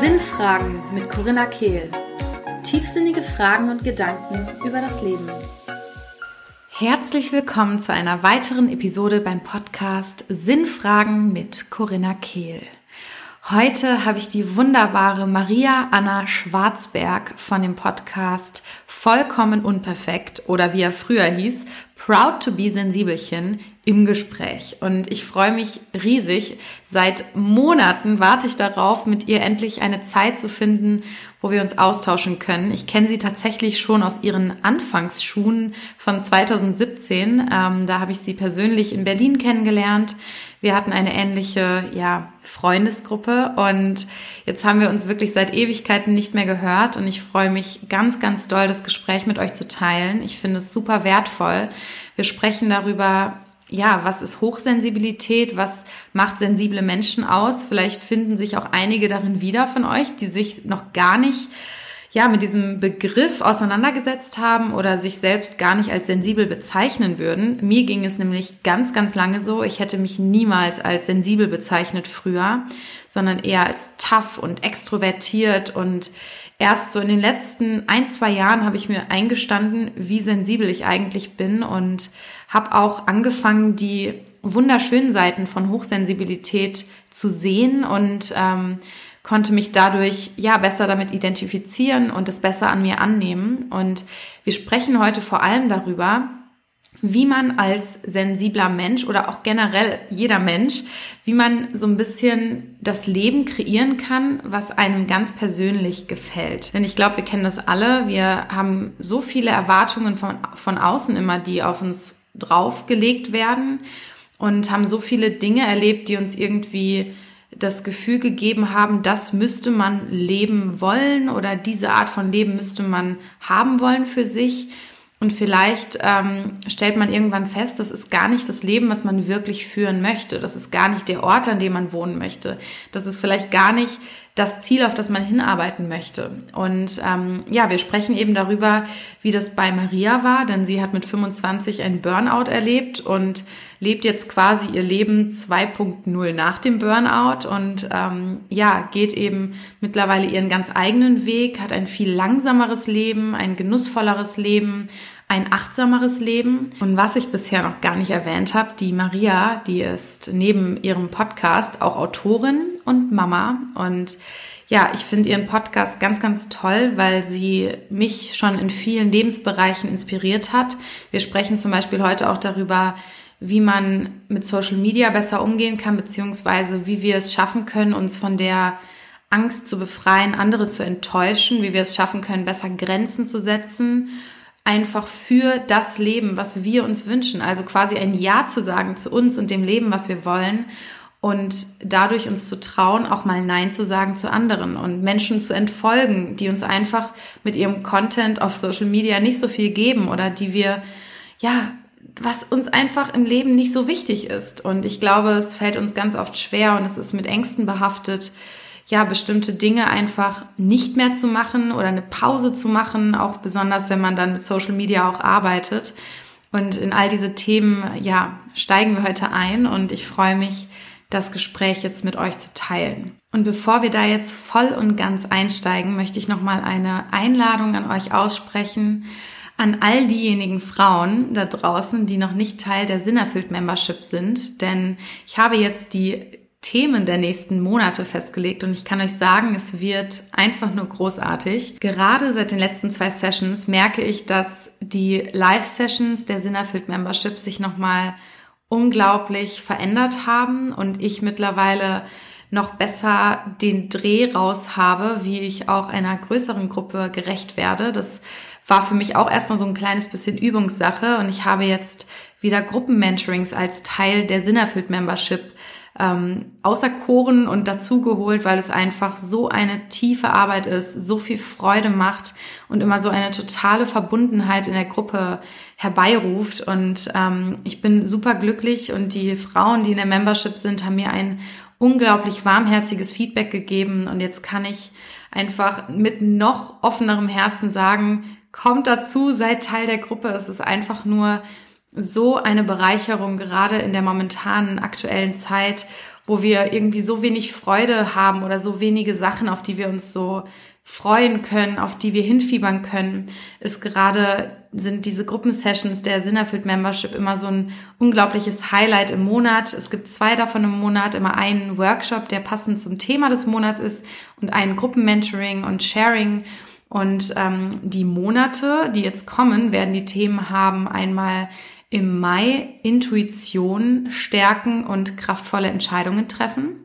Sinnfragen mit Corinna Kehl. Tiefsinnige Fragen und Gedanken über das Leben. Herzlich willkommen zu einer weiteren Episode beim Podcast Sinnfragen mit Corinna Kehl. Heute habe ich die wunderbare Maria Anna Schwarzberg von dem Podcast Vollkommen Unperfekt oder wie er früher hieß, Proud to be Sensibelchen im Gespräch. Und ich freue mich riesig. Seit Monaten warte ich darauf, mit ihr endlich eine Zeit zu finden, wo wir uns austauschen können. Ich kenne sie tatsächlich schon aus ihren Anfangsschuhen von 2017. Ähm, da habe ich sie persönlich in Berlin kennengelernt. Wir hatten eine ähnliche ja, Freundesgruppe und jetzt haben wir uns wirklich seit Ewigkeiten nicht mehr gehört und ich freue mich ganz, ganz doll, das Gespräch mit euch zu teilen. Ich finde es super wertvoll. Wir sprechen darüber, ja, was ist Hochsensibilität? Was macht sensible Menschen aus? Vielleicht finden sich auch einige darin wieder von euch, die sich noch gar nicht ja, mit diesem Begriff auseinandergesetzt haben oder sich selbst gar nicht als sensibel bezeichnen würden. Mir ging es nämlich ganz, ganz lange so. Ich hätte mich niemals als sensibel bezeichnet früher, sondern eher als tough und extrovertiert und erst so in den letzten ein, zwei Jahren habe ich mir eingestanden, wie sensibel ich eigentlich bin und habe auch angefangen, die wunderschönen Seiten von Hochsensibilität zu sehen und ähm, konnte mich dadurch ja besser damit identifizieren und es besser an mir annehmen. Und wir sprechen heute vor allem darüber, wie man als sensibler Mensch oder auch generell jeder Mensch, wie man so ein bisschen das Leben kreieren kann, was einem ganz persönlich gefällt. Denn ich glaube, wir kennen das alle. Wir haben so viele Erwartungen von, von außen immer, die auf uns draufgelegt werden und haben so viele Dinge erlebt, die uns irgendwie das Gefühl gegeben haben, das müsste man leben wollen oder diese Art von Leben müsste man haben wollen für sich. Und vielleicht ähm, stellt man irgendwann fest, das ist gar nicht das Leben, was man wirklich führen möchte. Das ist gar nicht der Ort, an dem man wohnen möchte. Das ist vielleicht gar nicht das Ziel, auf das man hinarbeiten möchte. Und ähm, ja, wir sprechen eben darüber, wie das bei Maria war, denn sie hat mit 25 einen Burnout erlebt und lebt jetzt quasi ihr Leben 2.0 nach dem Burnout und ähm, ja, geht eben mittlerweile ihren ganz eigenen Weg, hat ein viel langsameres Leben, ein genussvolleres Leben, ein achtsameres Leben. Und was ich bisher noch gar nicht erwähnt habe, die Maria, die ist neben ihrem Podcast auch Autorin und Mama. Und ja, ich finde ihren Podcast ganz, ganz toll, weil sie mich schon in vielen Lebensbereichen inspiriert hat. Wir sprechen zum Beispiel heute auch darüber, wie man mit Social Media besser umgehen kann, beziehungsweise wie wir es schaffen können, uns von der Angst zu befreien, andere zu enttäuschen, wie wir es schaffen können, besser Grenzen zu setzen einfach für das Leben, was wir uns wünschen. Also quasi ein Ja zu sagen zu uns und dem Leben, was wir wollen. Und dadurch uns zu trauen, auch mal Nein zu sagen zu anderen und Menschen zu entfolgen, die uns einfach mit ihrem Content auf Social Media nicht so viel geben oder die wir, ja, was uns einfach im Leben nicht so wichtig ist. Und ich glaube, es fällt uns ganz oft schwer und es ist mit Ängsten behaftet, ja, bestimmte Dinge einfach nicht mehr zu machen oder eine Pause zu machen, auch besonders wenn man dann mit Social Media auch arbeitet. Und in all diese Themen, ja, steigen wir heute ein und ich freue mich, das Gespräch jetzt mit euch zu teilen. Und bevor wir da jetzt voll und ganz einsteigen, möchte ich nochmal eine Einladung an euch aussprechen, an all diejenigen Frauen da draußen, die noch nicht Teil der Sinnerfüllt Membership sind. Denn ich habe jetzt die Themen der nächsten Monate festgelegt und ich kann euch sagen, es wird einfach nur großartig. Gerade seit den letzten zwei Sessions merke ich, dass die Live-Sessions der Sinnerfüllt Membership sich nochmal unglaublich verändert haben und ich mittlerweile noch besser den Dreh raus habe, wie ich auch einer größeren Gruppe gerecht werde. Das war für mich auch erstmal so ein kleines bisschen Übungssache und ich habe jetzt wieder Gruppenmentorings als Teil der Sinnerfüllt Membership ähm, auserkoren und dazugeholt, weil es einfach so eine tiefe Arbeit ist, so viel Freude macht und immer so eine totale Verbundenheit in der Gruppe herbeiruft. Und ähm, ich bin super glücklich und die Frauen, die in der Membership sind, haben mir ein unglaublich warmherziges Feedback gegeben. Und jetzt kann ich einfach mit noch offenerem Herzen sagen, kommt dazu, seid Teil der Gruppe. Es ist einfach nur so eine Bereicherung, gerade in der momentanen aktuellen Zeit, wo wir irgendwie so wenig Freude haben oder so wenige Sachen, auf die wir uns so freuen können, auf die wir hinfiebern können, ist gerade, sind diese Gruppensessions der Sinnerfüllt Membership immer so ein unglaubliches Highlight im Monat. Es gibt zwei davon im Monat, immer einen Workshop, der passend zum Thema des Monats ist und ein Gruppenmentoring und Sharing. Und ähm, die Monate, die jetzt kommen, werden die Themen haben einmal im Mai Intuition stärken und kraftvolle Entscheidungen treffen.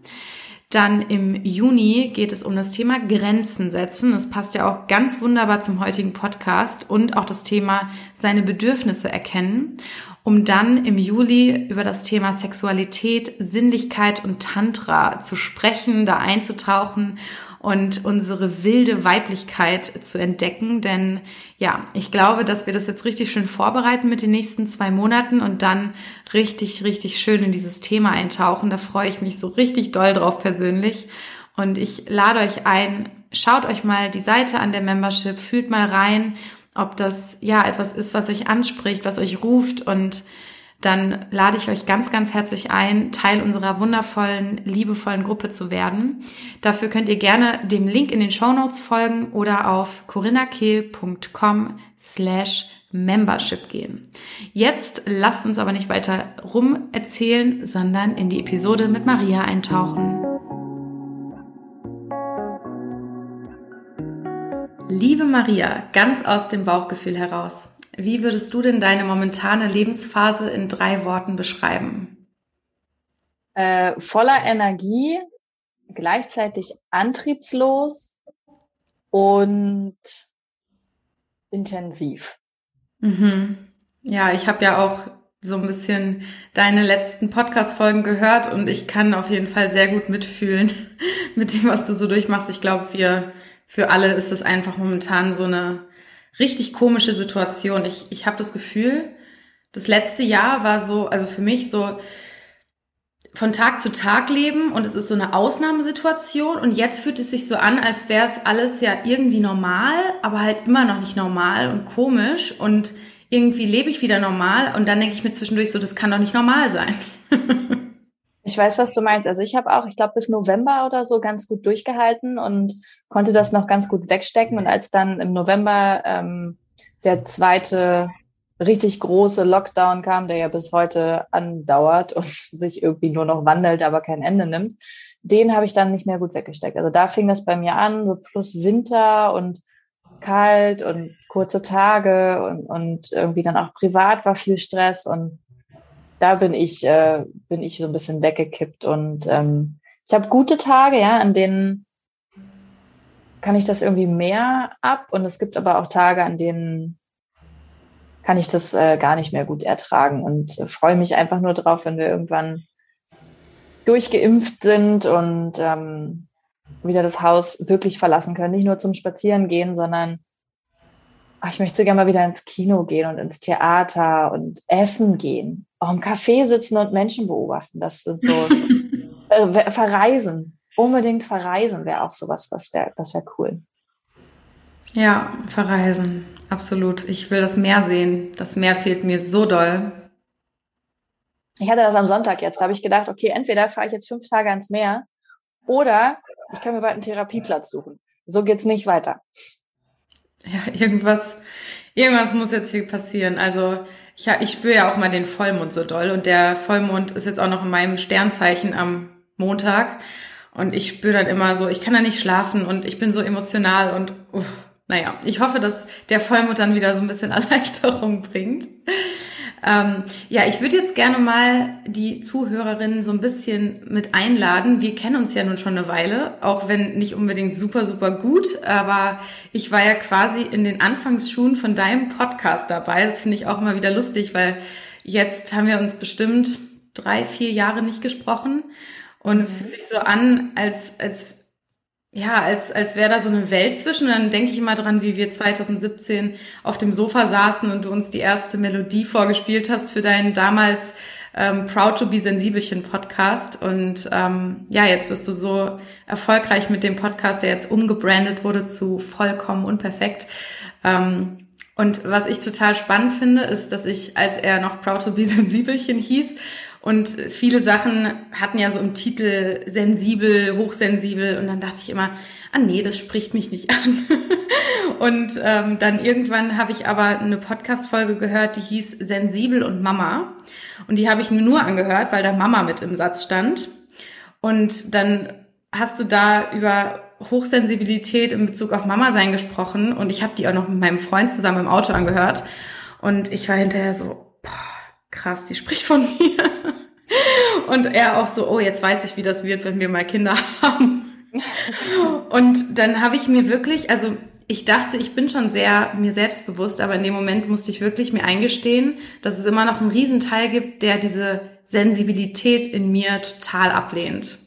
Dann im Juni geht es um das Thema Grenzen setzen. Das passt ja auch ganz wunderbar zum heutigen Podcast und auch das Thema seine Bedürfnisse erkennen, um dann im Juli über das Thema Sexualität, Sinnlichkeit und Tantra zu sprechen, da einzutauchen und unsere wilde Weiblichkeit zu entdecken. Denn ja, ich glaube, dass wir das jetzt richtig schön vorbereiten mit den nächsten zwei Monaten und dann richtig, richtig schön in dieses Thema eintauchen. Da freue ich mich so richtig doll drauf persönlich. Und ich lade euch ein, schaut euch mal die Seite an der Membership, fühlt mal rein, ob das ja etwas ist, was euch anspricht, was euch ruft und dann lade ich euch ganz, ganz herzlich ein, Teil unserer wundervollen, liebevollen Gruppe zu werden. Dafür könnt ihr gerne dem Link in den Show Notes folgen oder auf corinnakehl.com slash Membership gehen. Jetzt lasst uns aber nicht weiter rum erzählen, sondern in die Episode mit Maria eintauchen. Liebe Maria, ganz aus dem Bauchgefühl heraus. Wie würdest du denn deine momentane Lebensphase in drei Worten beschreiben? Äh, voller Energie, gleichzeitig antriebslos und intensiv. Mhm. Ja, ich habe ja auch so ein bisschen deine letzten Podcast-Folgen gehört und ich kann auf jeden Fall sehr gut mitfühlen mit dem, was du so durchmachst. Ich glaube, wir für alle ist es einfach momentan so eine richtig komische Situation. Ich, ich habe das Gefühl, das letzte Jahr war so, also für mich so von Tag zu Tag leben und es ist so eine Ausnahmesituation und jetzt fühlt es sich so an, als wäre es alles ja irgendwie normal, aber halt immer noch nicht normal und komisch und irgendwie lebe ich wieder normal und dann denke ich mir zwischendurch so, das kann doch nicht normal sein. ich weiß, was du meinst. Also ich habe auch, ich glaube, bis November oder so ganz gut durchgehalten und konnte das noch ganz gut wegstecken. Und als dann im November ähm, der zweite richtig große Lockdown kam, der ja bis heute andauert und sich irgendwie nur noch wandelt, aber kein Ende nimmt, den habe ich dann nicht mehr gut weggesteckt. Also da fing das bei mir an, so plus Winter und kalt und kurze Tage und, und irgendwie dann auch privat war viel Stress und da bin ich, äh, bin ich so ein bisschen weggekippt und ähm, ich habe gute Tage, ja, an denen kann ich das irgendwie mehr ab und es gibt aber auch Tage, an denen kann ich das äh, gar nicht mehr gut ertragen und äh, freue mich einfach nur drauf, wenn wir irgendwann durchgeimpft sind und ähm, wieder das Haus wirklich verlassen können. Nicht nur zum Spazieren gehen, sondern ich möchte gerne mal wieder ins Kino gehen und ins Theater und essen gehen. Auch im Café sitzen und Menschen beobachten. Das sind so äh, verreisen unbedingt verreisen wäre auch sowas, was wäre das wäre cool. Ja, verreisen, absolut. Ich will das Meer sehen. Das Meer fehlt mir so doll. Ich hatte das am Sonntag jetzt. Da habe ich gedacht, okay, entweder fahre ich jetzt fünf Tage ans Meer oder ich kann mir bald einen Therapieplatz suchen. So geht's nicht weiter. Ja, irgendwas, irgendwas muss jetzt hier passieren. Also ich, ich spüre ja auch mal den Vollmond so doll und der Vollmond ist jetzt auch noch in meinem Sternzeichen am Montag. Und ich spüre dann immer so, ich kann da nicht schlafen und ich bin so emotional und uff, naja, ich hoffe, dass der Vollmond dann wieder so ein bisschen Erleichterung bringt. Ähm, ja, ich würde jetzt gerne mal die Zuhörerinnen so ein bisschen mit einladen. Wir kennen uns ja nun schon eine Weile, auch wenn nicht unbedingt super, super gut, aber ich war ja quasi in den Anfangsschuhen von deinem Podcast dabei. Das finde ich auch immer wieder lustig, weil jetzt haben wir uns bestimmt drei, vier Jahre nicht gesprochen. Und es fühlt sich so an, als, als, ja, als, als wäre da so eine Welt zwischen. Und dann denke ich immer dran, wie wir 2017 auf dem Sofa saßen und du uns die erste Melodie vorgespielt hast für deinen damals ähm, Proud to be Sensibelchen Podcast. Und ähm, ja, jetzt bist du so erfolgreich mit dem Podcast, der jetzt umgebrandet wurde zu vollkommen unperfekt. Ähm, Und was ich total spannend finde, ist, dass ich, als er noch Proud to be Sensibelchen hieß, und viele Sachen hatten ja so im Titel sensibel, hochsensibel, und dann dachte ich immer, ah nee, das spricht mich nicht an. und ähm, dann irgendwann habe ich aber eine Podcast-Folge gehört, die hieß Sensibel und Mama. Und die habe ich mir nur angehört, weil da Mama mit im Satz stand. Und dann hast du da über Hochsensibilität in Bezug auf Mama sein gesprochen und ich habe die auch noch mit meinem Freund zusammen im Auto angehört und ich war hinterher so, boah, krass, die spricht von mir. Und er auch so, oh, jetzt weiß ich, wie das wird, wenn wir mal Kinder haben. Und dann habe ich mir wirklich, also ich dachte, ich bin schon sehr mir selbstbewusst, aber in dem Moment musste ich wirklich mir eingestehen, dass es immer noch einen Riesenteil gibt, der diese Sensibilität in mir total ablehnt.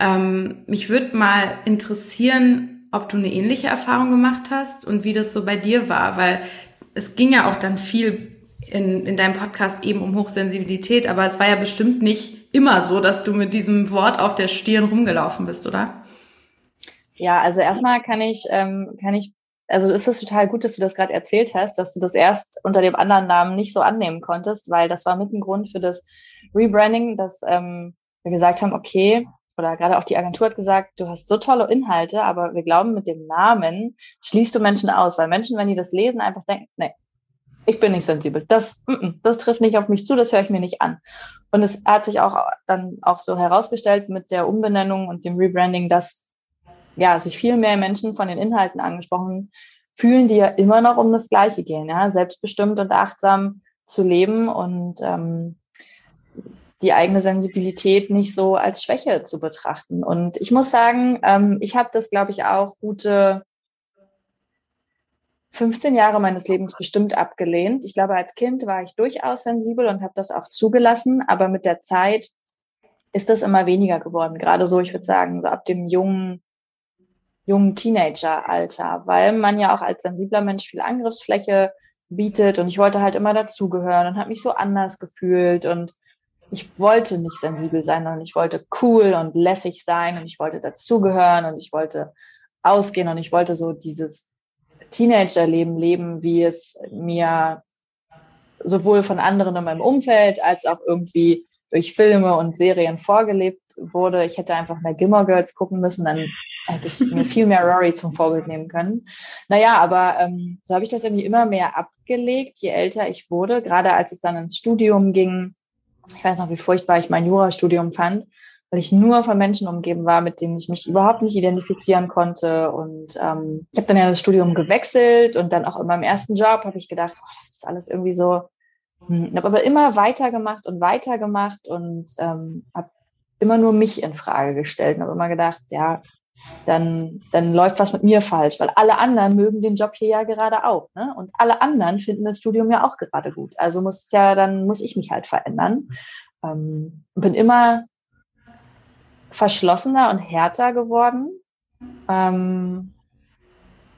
Ähm, mich würde mal interessieren, ob du eine ähnliche Erfahrung gemacht hast und wie das so bei dir war, weil es ging ja auch dann viel in, in deinem Podcast eben um Hochsensibilität, aber es war ja bestimmt nicht immer so, dass du mit diesem Wort auf der Stirn rumgelaufen bist, oder? Ja, also erstmal kann ich, ähm, kann ich, also ist es total gut, dass du das gerade erzählt hast, dass du das erst unter dem anderen Namen nicht so annehmen konntest, weil das war mit ein Grund für das Rebranding, dass ähm, wir gesagt haben, okay, oder gerade auch die Agentur hat gesagt, du hast so tolle Inhalte, aber wir glauben, mit dem Namen schließt du Menschen aus, weil Menschen, wenn die das lesen, einfach denken, nee, ich bin nicht sensibel. Das, das trifft nicht auf mich zu, das höre ich mir nicht an. Und es hat sich auch dann auch so herausgestellt mit der Umbenennung und dem Rebranding, dass ja sich viel mehr Menschen von den Inhalten angesprochen fühlen, die ja immer noch um das Gleiche gehen, ja, selbstbestimmt und achtsam zu leben und ähm, die eigene Sensibilität nicht so als Schwäche zu betrachten. Und ich muss sagen, ähm, ich habe das, glaube ich, auch gute 15 Jahre meines Lebens bestimmt abgelehnt. Ich glaube, als Kind war ich durchaus sensibel und habe das auch zugelassen, aber mit der Zeit ist das immer weniger geworden. Gerade so, ich würde sagen, so ab dem jungen, jungen Teenageralter, weil man ja auch als sensibler Mensch viel Angriffsfläche bietet und ich wollte halt immer dazugehören und habe mich so anders gefühlt und ich wollte nicht sensibel sein, sondern ich wollte cool und lässig sein und ich wollte dazugehören und ich wollte ausgehen und ich wollte so dieses Teenagerleben leben, wie es mir sowohl von anderen in meinem Umfeld als auch irgendwie durch Filme und Serien vorgelebt wurde. Ich hätte einfach mehr Gilmore Girls gucken müssen, dann hätte ich mir viel mehr Rory zum Vorbild nehmen können. Naja, aber ähm, so habe ich das irgendwie immer mehr abgelegt, je älter ich wurde, gerade als es dann ins Studium ging, ich weiß noch, wie furchtbar ich mein Jurastudium fand, weil ich nur von Menschen umgeben war, mit denen ich mich überhaupt nicht identifizieren konnte. Und ähm, ich habe dann ja das Studium gewechselt und dann auch in meinem ersten Job habe ich gedacht, oh, das ist alles irgendwie so. Hm, habe aber immer weitergemacht und weitergemacht und ähm, habe immer nur mich in Frage gestellt und habe immer gedacht, ja, dann, dann läuft was mit mir falsch, weil alle anderen mögen den Job hier ja gerade auch. Ne? Und alle anderen finden das Studium ja auch gerade gut. Also muss ja, dann muss ich mich halt verändern. Ähm, bin immer verschlossener und härter geworden. Ähm,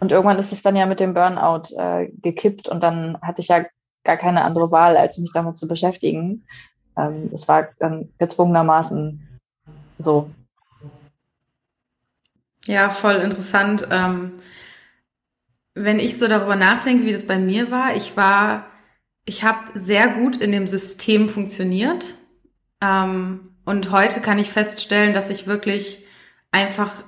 und irgendwann ist es dann ja mit dem Burnout äh, gekippt und dann hatte ich ja gar keine andere Wahl, als mich damit zu beschäftigen. Ähm, es war dann gezwungenermaßen so. Ja, voll interessant. Ähm, wenn ich so darüber nachdenke, wie das bei mir war, ich war, ich habe sehr gut in dem System funktioniert. Ähm, und heute kann ich feststellen, dass ich wirklich einfach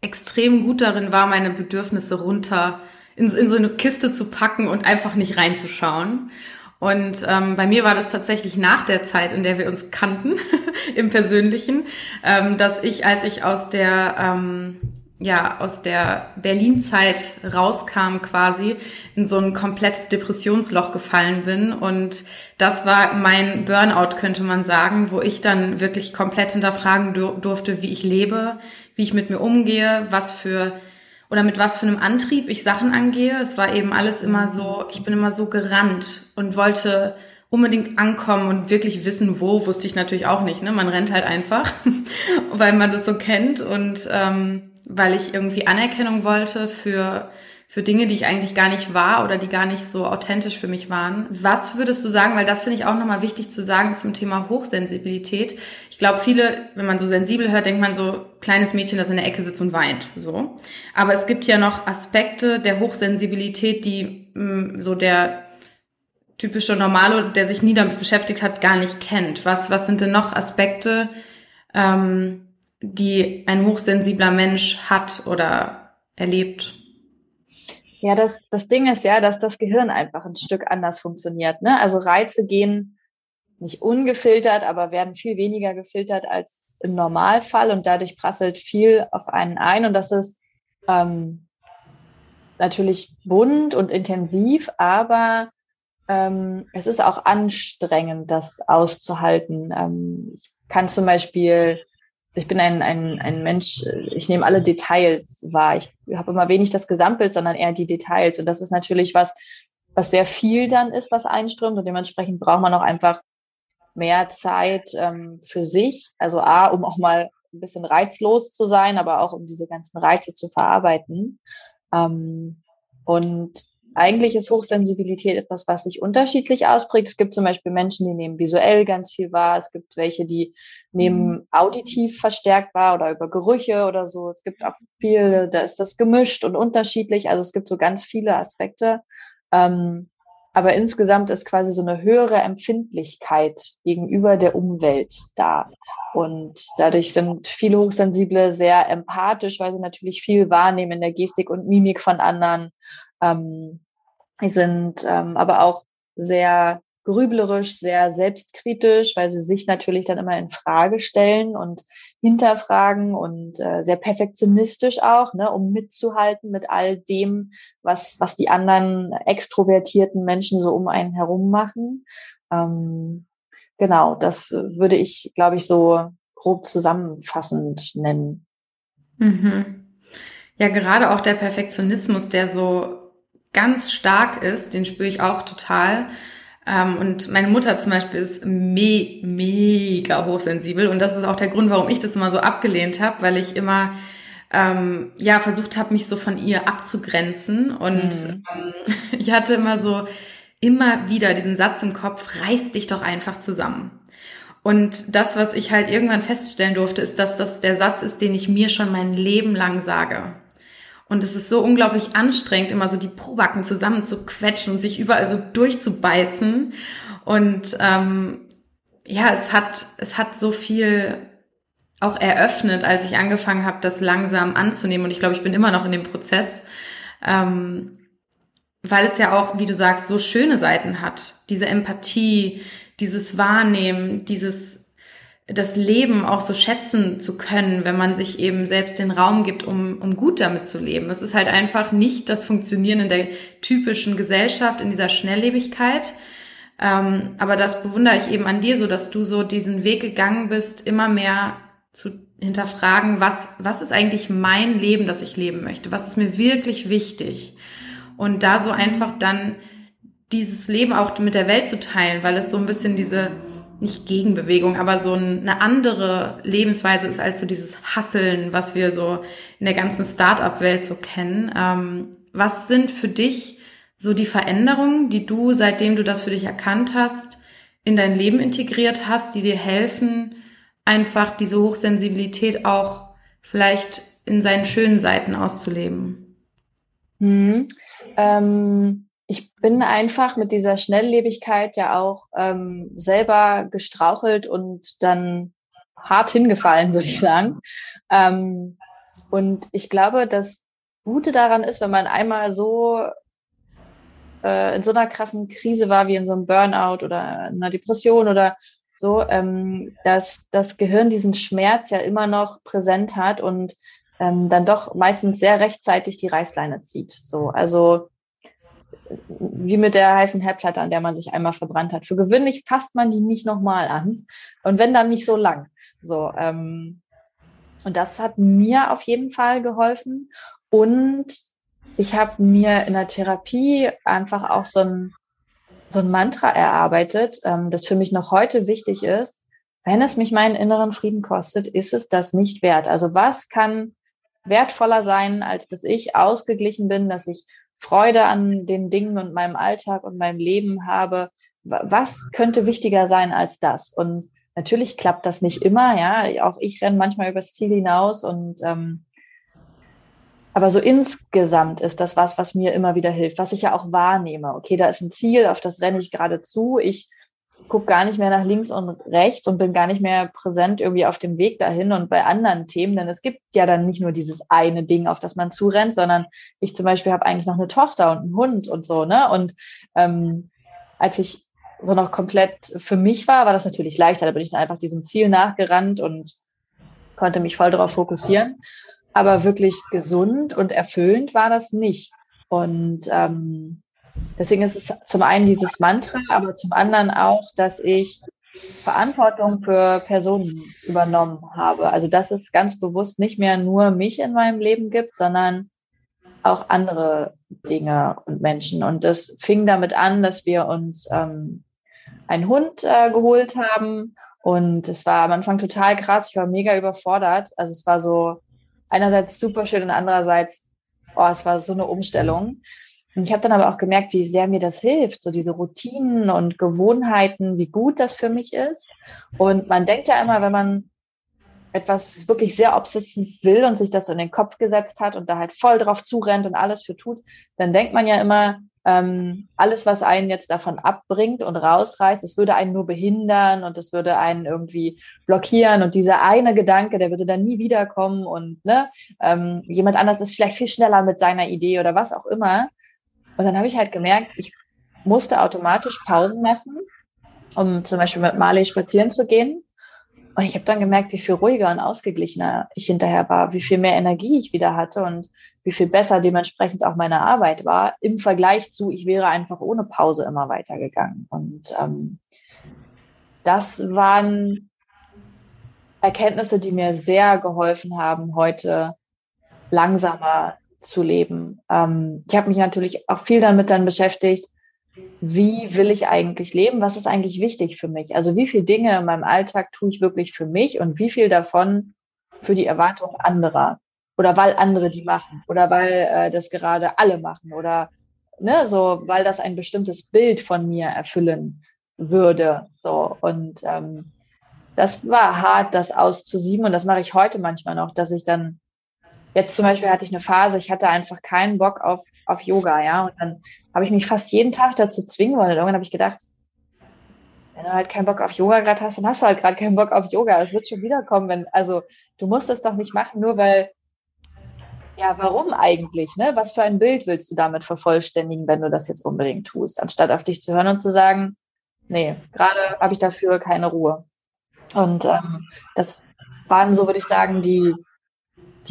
extrem gut darin war, meine Bedürfnisse runter in, in so eine Kiste zu packen und einfach nicht reinzuschauen. Und ähm, bei mir war das tatsächlich nach der Zeit, in der wir uns kannten, im Persönlichen, ähm, dass ich, als ich aus der ähm, ja aus der Berlin-Zeit rauskam quasi, in so ein komplettes Depressionsloch gefallen bin. Und das war mein Burnout, könnte man sagen, wo ich dann wirklich komplett hinterfragen dur durfte, wie ich lebe, wie ich mit mir umgehe, was für oder mit was für einem Antrieb ich Sachen angehe. Es war eben alles immer so, ich bin immer so gerannt und wollte unbedingt ankommen und wirklich wissen, wo, wusste ich natürlich auch nicht. Ne? Man rennt halt einfach, weil man das so kennt und ähm, weil ich irgendwie Anerkennung wollte für, für Dinge, die ich eigentlich gar nicht war oder die gar nicht so authentisch für mich waren. Was würdest du sagen, weil das finde ich auch nochmal wichtig zu sagen zum Thema Hochsensibilität. Ich glaube, viele, wenn man so sensibel hört, denkt man so, kleines Mädchen, das in der Ecke sitzt und weint, so. Aber es gibt ja noch Aspekte der Hochsensibilität, die mh, mm, so der typische Normalo, der sich nie damit beschäftigt hat, gar nicht kennt. Was, was sind denn noch Aspekte, ähm, die ein hochsensibler Mensch hat oder erlebt? Ja, das, das Ding ist ja, dass das Gehirn einfach ein Stück anders funktioniert. Ne? Also Reize gehen nicht ungefiltert, aber werden viel weniger gefiltert als im Normalfall und dadurch prasselt viel auf einen ein und das ist ähm, natürlich bunt und intensiv, aber ähm, es ist auch anstrengend, das auszuhalten. Ähm, ich kann zum Beispiel ich bin ein, ein, ein Mensch, ich nehme alle Details wahr. Ich habe immer wenig das Gesamtbild, sondern eher die Details. Und das ist natürlich was, was sehr viel dann ist, was einströmt. Und dementsprechend braucht man auch einfach mehr Zeit ähm, für sich. Also A, um auch mal ein bisschen reizlos zu sein, aber auch um diese ganzen Reize zu verarbeiten. Ähm, und eigentlich ist Hochsensibilität etwas, was sich unterschiedlich ausprägt. Es gibt zum Beispiel Menschen, die nehmen visuell ganz viel wahr. Es gibt welche, die nehmen mhm. auditiv verstärkt wahr oder über Gerüche oder so. Es gibt auch viele, da ist das gemischt und unterschiedlich. Also es gibt so ganz viele Aspekte. Ähm, aber insgesamt ist quasi so eine höhere Empfindlichkeit gegenüber der Umwelt da. Und dadurch sind viele Hochsensible sehr empathisch, weil sie natürlich viel wahrnehmen in der Gestik und Mimik von anderen ähm, die sind ähm, aber auch sehr grüblerisch, sehr selbstkritisch, weil sie sich natürlich dann immer in Frage stellen und hinterfragen und äh, sehr perfektionistisch auch, ne, um mitzuhalten mit all dem, was, was die anderen extrovertierten Menschen so um einen herum machen. Ähm, genau, das würde ich, glaube ich, so grob zusammenfassend nennen. Mhm. Ja, gerade auch der Perfektionismus, der so ganz stark ist, den spüre ich auch total. Ähm, und meine Mutter zum Beispiel ist me mega hochsensibel und das ist auch der Grund, warum ich das immer so abgelehnt habe, weil ich immer ähm, ja versucht habe, mich so von ihr abzugrenzen und mhm. ähm, ich hatte immer so immer wieder diesen Satz im Kopf: Reiß dich doch einfach zusammen. Und das, was ich halt irgendwann feststellen durfte, ist, dass das der Satz ist, den ich mir schon mein Leben lang sage. Und es ist so unglaublich anstrengend, immer so die Probacken zusammenzuquetschen und sich überall so durchzubeißen. Und ähm, ja, es hat, es hat so viel auch eröffnet, als ich angefangen habe, das langsam anzunehmen. Und ich glaube, ich bin immer noch in dem Prozess, ähm, weil es ja auch, wie du sagst, so schöne Seiten hat. Diese Empathie, dieses Wahrnehmen, dieses das Leben auch so schätzen zu können, wenn man sich eben selbst den Raum gibt, um, um gut damit zu leben. Es ist halt einfach nicht das Funktionieren in der typischen Gesellschaft, in dieser Schnelllebigkeit. Ähm, aber das bewundere ich eben an dir, so dass du so diesen Weg gegangen bist, immer mehr zu hinterfragen, was, was ist eigentlich mein Leben, das ich leben möchte? Was ist mir wirklich wichtig? Und da so einfach dann dieses Leben auch mit der Welt zu teilen, weil es so ein bisschen diese nicht Gegenbewegung, aber so eine andere Lebensweise ist als so dieses Hasseln, was wir so in der ganzen Start-up-Welt so kennen. Ähm, was sind für dich so die Veränderungen, die du, seitdem du das für dich erkannt hast, in dein Leben integriert hast, die dir helfen, einfach diese Hochsensibilität auch vielleicht in seinen schönen Seiten auszuleben? Hm. Ähm ich bin einfach mit dieser Schnelllebigkeit ja auch ähm, selber gestrauchelt und dann hart hingefallen, würde ich sagen. Ähm, und ich glaube, das Gute daran ist, wenn man einmal so äh, in so einer krassen Krise war wie in so einem Burnout oder einer Depression oder so, ähm, dass das Gehirn diesen Schmerz ja immer noch präsent hat und ähm, dann doch meistens sehr rechtzeitig die Reißleine zieht. So, also wie mit der heißen Herdplatte, an der man sich einmal verbrannt hat. Für gewöhnlich fasst man die nicht nochmal an. Und wenn dann nicht so lang. So, ähm, und das hat mir auf jeden Fall geholfen. Und ich habe mir in der Therapie einfach auch so ein, so ein Mantra erarbeitet, ähm, das für mich noch heute wichtig ist. Wenn es mich meinen inneren Frieden kostet, ist es das nicht wert. Also was kann wertvoller sein, als dass ich ausgeglichen bin, dass ich Freude an den Dingen und meinem Alltag und meinem Leben habe, was könnte wichtiger sein als das? Und natürlich klappt das nicht immer, ja. Auch ich renne manchmal übers Ziel hinaus und ähm, aber so insgesamt ist das was, was mir immer wieder hilft, was ich ja auch wahrnehme. Okay, da ist ein Ziel, auf das renne ich gerade zu. Ich gucke gar nicht mehr nach links und rechts und bin gar nicht mehr präsent irgendwie auf dem Weg dahin und bei anderen Themen, denn es gibt ja dann nicht nur dieses eine Ding, auf das man zurennt, sondern ich zum Beispiel habe eigentlich noch eine Tochter und einen Hund und so, ne? Und ähm, als ich so noch komplett für mich war, war das natürlich leichter. Da bin ich dann einfach diesem Ziel nachgerannt und konnte mich voll darauf fokussieren. Aber wirklich gesund und erfüllend war das nicht. Und ähm, deswegen ist es zum einen dieses Mantra, aber zum anderen auch, dass ich Verantwortung für Personen übernommen habe. Also dass es ganz bewusst nicht mehr nur mich in meinem Leben gibt, sondern auch andere Dinge und Menschen. Und das fing damit an, dass wir uns ähm, einen Hund äh, geholt haben. Und es war am Anfang total krass. Ich war mega überfordert. Also es war so einerseits super schön und andererseits, oh, es war so eine Umstellung. Und ich habe dann aber auch gemerkt, wie sehr mir das hilft, so diese Routinen und Gewohnheiten, wie gut das für mich ist. Und man denkt ja immer, wenn man etwas wirklich sehr obsessiv will und sich das so in den Kopf gesetzt hat und da halt voll drauf zurennt und alles für tut, dann denkt man ja immer, ähm, alles, was einen jetzt davon abbringt und rausreißt, das würde einen nur behindern und das würde einen irgendwie blockieren und dieser eine Gedanke, der würde dann nie wiederkommen und ne, ähm, jemand anders ist vielleicht viel schneller mit seiner Idee oder was auch immer. Und dann habe ich halt gemerkt, ich musste automatisch Pausen machen, um zum Beispiel mit Marley spazieren zu gehen. Und ich habe dann gemerkt, wie viel ruhiger und ausgeglichener ich hinterher war, wie viel mehr Energie ich wieder hatte und wie viel besser dementsprechend auch meine Arbeit war, im Vergleich zu, ich wäre einfach ohne Pause immer weitergegangen. Und ähm, das waren Erkenntnisse, die mir sehr geholfen haben, heute langsamer zu leben. Ähm, ich habe mich natürlich auch viel damit dann beschäftigt, wie will ich eigentlich leben? Was ist eigentlich wichtig für mich? Also wie viele Dinge in meinem Alltag tue ich wirklich für mich und wie viel davon für die Erwartung anderer? oder weil andere die machen oder weil äh, das gerade alle machen oder ne, so, weil das ein bestimmtes Bild von mir erfüllen würde. So und ähm, das war hart, das auszusieben und das mache ich heute manchmal noch, dass ich dann jetzt zum Beispiel hatte ich eine Phase, ich hatte einfach keinen Bock auf, auf Yoga, ja, und dann habe ich mich fast jeden Tag dazu zwingen wollen. Und irgendwann habe ich gedacht, wenn du halt keinen Bock auf Yoga gerade hast, dann hast du halt gerade keinen Bock auf Yoga. Es wird schon wiederkommen, wenn, also du musst es doch nicht machen, nur weil ja, warum eigentlich? Ne? Was für ein Bild willst du damit vervollständigen, wenn du das jetzt unbedingt tust, anstatt auf dich zu hören und zu sagen, nee, gerade habe ich dafür keine Ruhe. Und ähm, das waren so, würde ich sagen, die,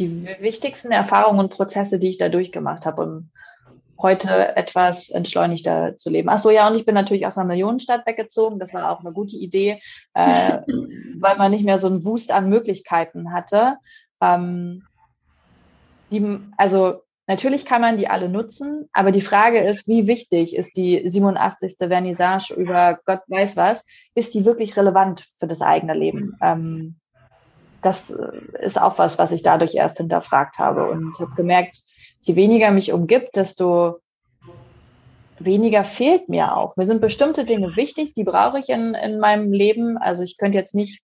die wichtigsten Erfahrungen und Prozesse, die ich da durchgemacht habe, um heute etwas entschleunigter zu leben. Ach so, ja, und ich bin natürlich aus einer Millionenstadt weggezogen. Das war auch eine gute Idee, äh, weil man nicht mehr so einen Wust an Möglichkeiten hatte. Ähm, die, also natürlich kann man die alle nutzen, aber die Frage ist, wie wichtig ist die 87. Vernissage über Gott weiß was, ist die wirklich relevant für das eigene Leben? Ähm, das ist auch was, was ich dadurch erst hinterfragt habe und habe gemerkt, je weniger mich umgibt, desto weniger fehlt mir auch. Mir sind bestimmte Dinge wichtig, die brauche ich in, in meinem Leben. Also ich könnte jetzt nicht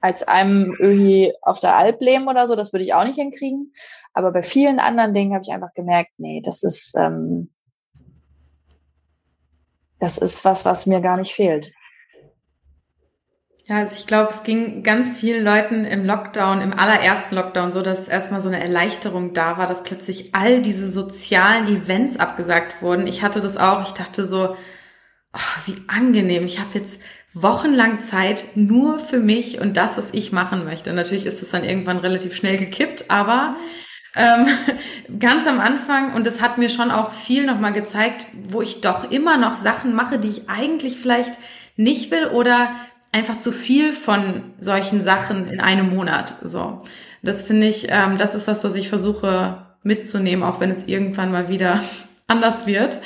als einem irgendwie auf der Alp leben oder so, das würde ich auch nicht hinkriegen. Aber bei vielen anderen Dingen habe ich einfach gemerkt, nee, das ist, ähm, das ist was, was mir gar nicht fehlt. Ja, also ich glaube, es ging ganz vielen Leuten im Lockdown, im allerersten Lockdown so, dass erstmal so eine Erleichterung da war, dass plötzlich all diese sozialen Events abgesagt wurden. Ich hatte das auch. Ich dachte so, oh, wie angenehm. Ich habe jetzt wochenlang Zeit nur für mich und das, was ich machen möchte. Und natürlich ist es dann irgendwann relativ schnell gekippt, aber ähm, ganz am Anfang, und das hat mir schon auch viel nochmal gezeigt, wo ich doch immer noch Sachen mache, die ich eigentlich vielleicht nicht will oder einfach zu viel von solchen Sachen in einem Monat. So, das finde ich, ähm, das ist was, was ich versuche mitzunehmen, auch wenn es irgendwann mal wieder anders wird.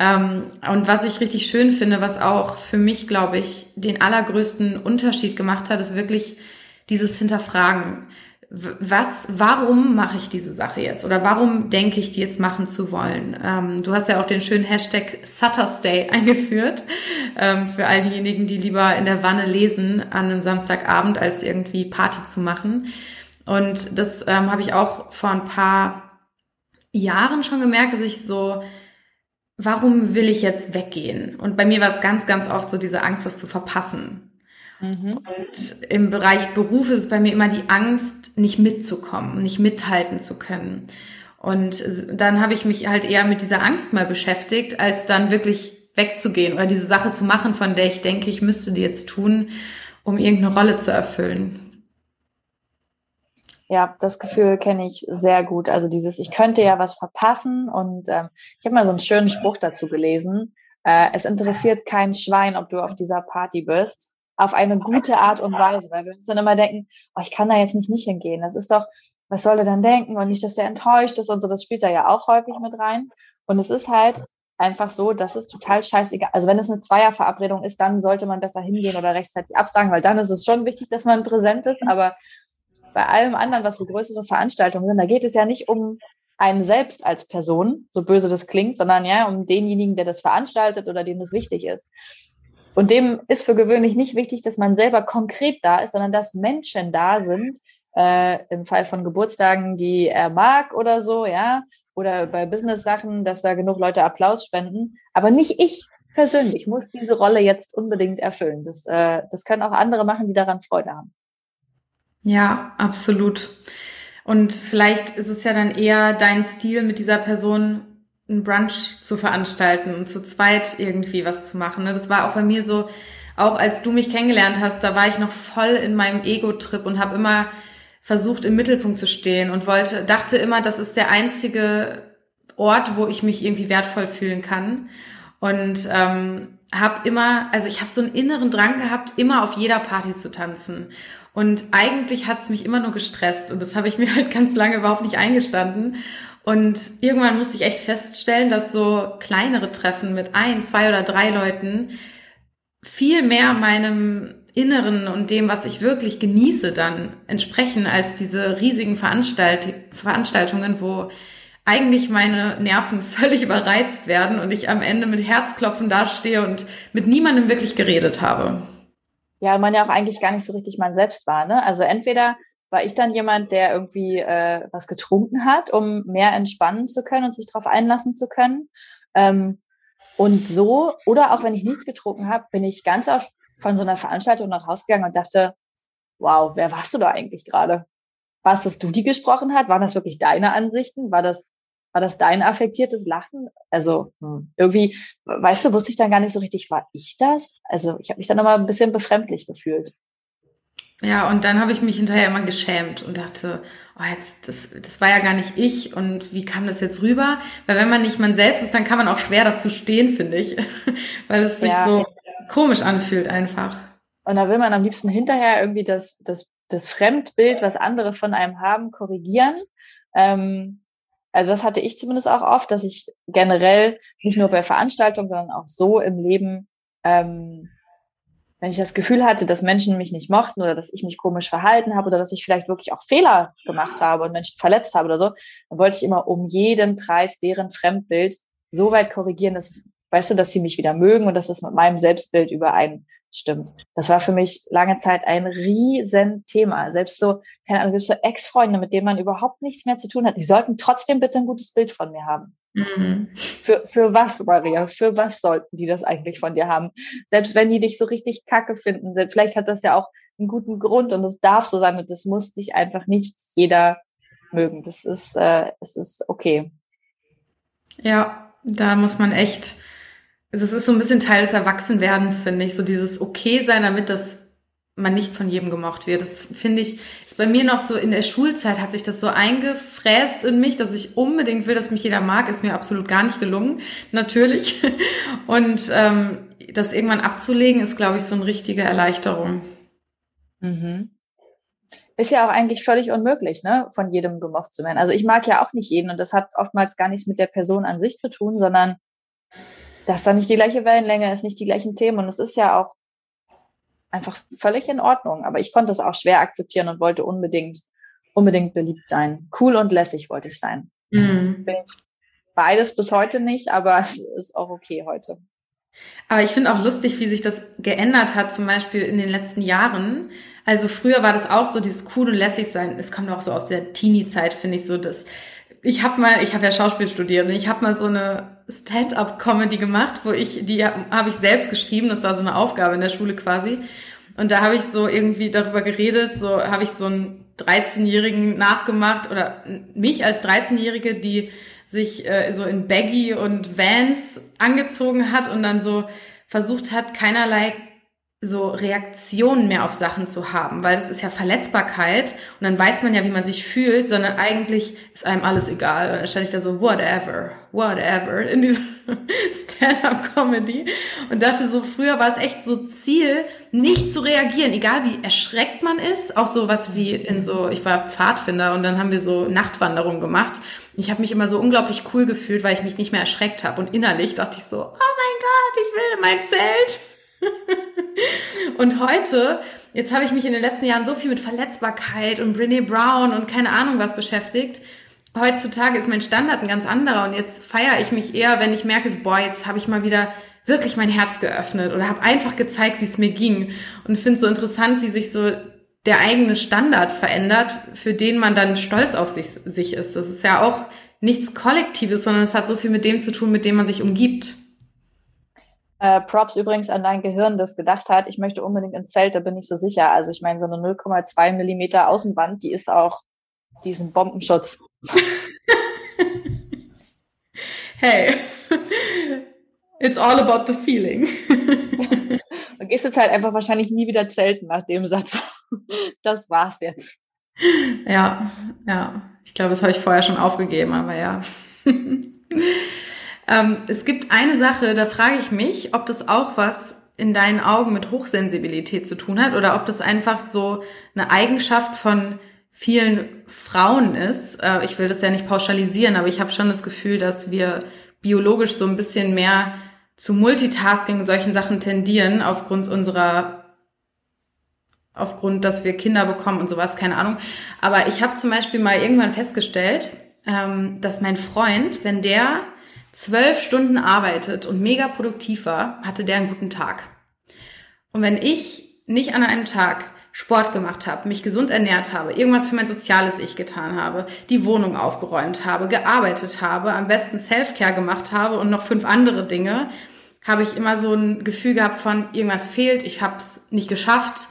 Ähm, und was ich richtig schön finde, was auch für mich, glaube ich, den allergrößten Unterschied gemacht hat, ist wirklich dieses Hinterfragen was, warum mache ich diese Sache jetzt oder warum denke ich, die jetzt machen zu wollen? Ähm, du hast ja auch den schönen Hashtag Sutterstay eingeführt ähm, für all diejenigen, die lieber in der Wanne lesen an einem Samstagabend, als irgendwie Party zu machen. Und das ähm, habe ich auch vor ein paar Jahren schon gemerkt, dass ich so, warum will ich jetzt weggehen? Und bei mir war es ganz, ganz oft so diese Angst, was zu verpassen. Mhm. Und im Bereich Beruf ist es bei mir immer die Angst, nicht mitzukommen, nicht mithalten zu können. Und dann habe ich mich halt eher mit dieser Angst mal beschäftigt, als dann wirklich wegzugehen oder diese Sache zu machen, von der ich denke, ich müsste die jetzt tun, um irgendeine Rolle zu erfüllen. Ja, das Gefühl kenne ich sehr gut. Also dieses, ich könnte ja was verpassen. Und ähm, ich habe mal so einen schönen Spruch dazu gelesen. Äh, es interessiert kein Schwein, ob du auf dieser Party bist auf eine gute Art und Weise, weil wir uns dann immer denken, oh, ich kann da jetzt nicht nicht hingehen. Das ist doch, was soll er dann denken und nicht, dass er enttäuscht ist und so. Das spielt da ja auch häufig mit rein. Und es ist halt einfach so, dass es total scheißegal. Also wenn es eine Zweierverabredung ist, dann sollte man besser hingehen oder rechtzeitig absagen, weil dann ist es schon wichtig, dass man präsent ist. Aber bei allem anderen, was so größere Veranstaltungen sind, da geht es ja nicht um einen selbst als Person, so böse das klingt, sondern ja um denjenigen, der das veranstaltet oder dem das wichtig ist. Und dem ist für gewöhnlich nicht wichtig, dass man selber konkret da ist, sondern dass Menschen da sind, äh, im Fall von Geburtstagen, die er mag oder so, ja, oder bei Business-Sachen, dass da genug Leute Applaus spenden. Aber nicht ich persönlich muss diese Rolle jetzt unbedingt erfüllen. Das, äh, das können auch andere machen, die daran Freude haben. Ja, absolut. Und vielleicht ist es ja dann eher dein Stil, mit dieser Person ein Brunch zu veranstalten und zu zweit irgendwie was zu machen. Ne? Das war auch bei mir so, auch als du mich kennengelernt hast, da war ich noch voll in meinem Ego-Trip und habe immer versucht, im Mittelpunkt zu stehen und wollte, dachte immer, das ist der einzige Ort, wo ich mich irgendwie wertvoll fühlen kann. Und ähm, habe immer, also ich habe so einen inneren Drang gehabt, immer auf jeder Party zu tanzen. Und eigentlich hat's mich immer nur gestresst und das habe ich mir halt ganz lange überhaupt nicht eingestanden. Und irgendwann musste ich echt feststellen, dass so kleinere Treffen mit ein, zwei oder drei Leuten viel mehr meinem Inneren und dem, was ich wirklich genieße, dann entsprechen als diese riesigen Veranstalt Veranstaltungen, wo eigentlich meine Nerven völlig überreizt werden und ich am Ende mit Herzklopfen dastehe und mit niemandem wirklich geredet habe. Ja, man ja auch eigentlich gar nicht so richtig man selbst war. Ne? Also entweder war ich dann jemand, der irgendwie äh, was getrunken hat, um mehr entspannen zu können und sich darauf einlassen zu können. Ähm, und so, oder auch wenn ich nichts getrunken habe, bin ich ganz oft von so einer Veranstaltung nach Hause gegangen und dachte, wow, wer warst du da eigentlich gerade? War es, dass du die gesprochen hat? Waren das wirklich deine Ansichten? War das, war das dein affektiertes Lachen? Also hm, irgendwie, weißt du, wusste ich dann gar nicht so richtig, war ich das? Also ich habe mich dann nochmal ein bisschen befremdlich gefühlt. Ja, und dann habe ich mich hinterher immer geschämt und dachte, oh, jetzt, das, das war ja gar nicht ich und wie kam das jetzt rüber? Weil wenn man nicht man selbst ist, dann kann man auch schwer dazu stehen, finde ich, weil es sich ja. so komisch anfühlt einfach. Und da will man am liebsten hinterher irgendwie das, das, das Fremdbild, was andere von einem haben, korrigieren. Ähm, also das hatte ich zumindest auch oft, dass ich generell nicht nur bei Veranstaltungen, sondern auch so im Leben ähm, wenn ich das Gefühl hatte, dass Menschen mich nicht mochten oder dass ich mich komisch verhalten habe oder dass ich vielleicht wirklich auch Fehler gemacht habe und Menschen verletzt habe oder so, dann wollte ich immer um jeden Preis deren Fremdbild so weit korrigieren, dass, weißt du, dass sie mich wieder mögen und dass es mit meinem Selbstbild übereinstimmt. Das war für mich lange Zeit ein riesen Thema. Selbst so, keine Ahnung, so Ex-Freunde, mit denen man überhaupt nichts mehr zu tun hat, die sollten trotzdem bitte ein gutes Bild von mir haben. Mhm. Für, für was, Maria? Für was sollten die das eigentlich von dir haben? Selbst wenn die dich so richtig kacke finden, vielleicht hat das ja auch einen guten Grund und es darf so sein und das muss dich einfach nicht jeder mögen. Das ist, äh, es ist okay. Ja, da muss man echt, es ist so ein bisschen Teil des Erwachsenwerdens, finde ich, so dieses Okay sein, damit das man nicht von jedem gemocht wird. Das finde ich, ist bei mir noch so in der Schulzeit hat sich das so eingefräst in mich, dass ich unbedingt will, dass mich jeder mag, ist mir absolut gar nicht gelungen, natürlich. Und ähm, das irgendwann abzulegen, ist, glaube ich, so eine richtige Erleichterung. Mhm. Ist ja auch eigentlich völlig unmöglich, ne, von jedem gemocht zu werden. Also ich mag ja auch nicht jeden und das hat oftmals gar nichts mit der Person an sich zu tun, sondern dass da nicht die gleiche Wellenlänge ist, nicht die gleichen Themen und es ist ja auch einfach völlig in Ordnung. Aber ich konnte es auch schwer akzeptieren und wollte unbedingt unbedingt beliebt sein. Cool und lässig wollte ich sein. Mhm. Beides bis heute nicht, aber es ist auch okay heute. Aber ich finde auch lustig, wie sich das geändert hat, zum Beispiel in den letzten Jahren. Also früher war das auch so, dieses cool und lässig sein. Es kommt auch so aus der Teenie-Zeit, finde ich so, dass ich habe mal, ich habe ja Schauspiel studiert und ich habe mal so eine Stand-up-Comedy gemacht, wo ich, die habe ich selbst geschrieben, das war so eine Aufgabe in der Schule quasi. Und da habe ich so irgendwie darüber geredet, so habe ich so einen 13-Jährigen nachgemacht oder mich als 13-Jährige, die sich äh, so in Baggy und Vans angezogen hat und dann so versucht hat, keinerlei so Reaktionen mehr auf Sachen zu haben, weil das ist ja Verletzbarkeit und dann weiß man ja, wie man sich fühlt, sondern eigentlich ist einem alles egal. Und dann stand ich da so, whatever, whatever, in dieser Stand-up-Comedy und dachte so, früher war es echt so Ziel, nicht zu reagieren, egal wie erschreckt man ist, auch so was wie in so, ich war Pfadfinder und dann haben wir so Nachtwanderungen gemacht. Ich habe mich immer so unglaublich cool gefühlt, weil ich mich nicht mehr erschreckt habe und innerlich dachte ich so, oh mein Gott, ich will in mein Zelt. und heute, jetzt habe ich mich in den letzten Jahren so viel mit Verletzbarkeit und Brene Brown und keine Ahnung was beschäftigt. Heutzutage ist mein Standard ein ganz anderer und jetzt feiere ich mich eher, wenn ich merke, boah, jetzt habe ich mal wieder wirklich mein Herz geöffnet oder habe einfach gezeigt, wie es mir ging und finde so interessant, wie sich so der eigene Standard verändert, für den man dann stolz auf sich, sich ist. Das ist ja auch nichts Kollektives, sondern es hat so viel mit dem zu tun, mit dem man sich umgibt. Äh, Props übrigens an dein Gehirn, das gedacht hat, ich möchte unbedingt ins Zelt, da bin ich so sicher. Also ich meine, so eine 0,2 Millimeter Außenwand, die ist auch diesen Bombenschutz. hey, it's all about the feeling. du gehst jetzt halt einfach wahrscheinlich nie wieder zelten nach dem Satz. Das war's jetzt. Ja, ja. Ich glaube, das habe ich vorher schon aufgegeben, aber ja. Ähm, es gibt eine Sache, da frage ich mich, ob das auch was in deinen Augen mit Hochsensibilität zu tun hat oder ob das einfach so eine Eigenschaft von vielen Frauen ist. Äh, ich will das ja nicht pauschalisieren, aber ich habe schon das Gefühl, dass wir biologisch so ein bisschen mehr zu Multitasking und solchen Sachen tendieren aufgrund unserer aufgrund, dass wir Kinder bekommen und sowas, keine Ahnung. Aber ich habe zum Beispiel mal irgendwann festgestellt, ähm, dass mein Freund, wenn der zwölf Stunden arbeitet und mega produktiv war, hatte der einen guten Tag. Und wenn ich nicht an einem Tag Sport gemacht habe, mich gesund ernährt habe, irgendwas für mein soziales Ich getan habe, die Wohnung aufgeräumt habe, gearbeitet habe, am besten Self-Care gemacht habe und noch fünf andere Dinge, habe ich immer so ein Gefühl gehabt von irgendwas fehlt, ich habe es nicht geschafft.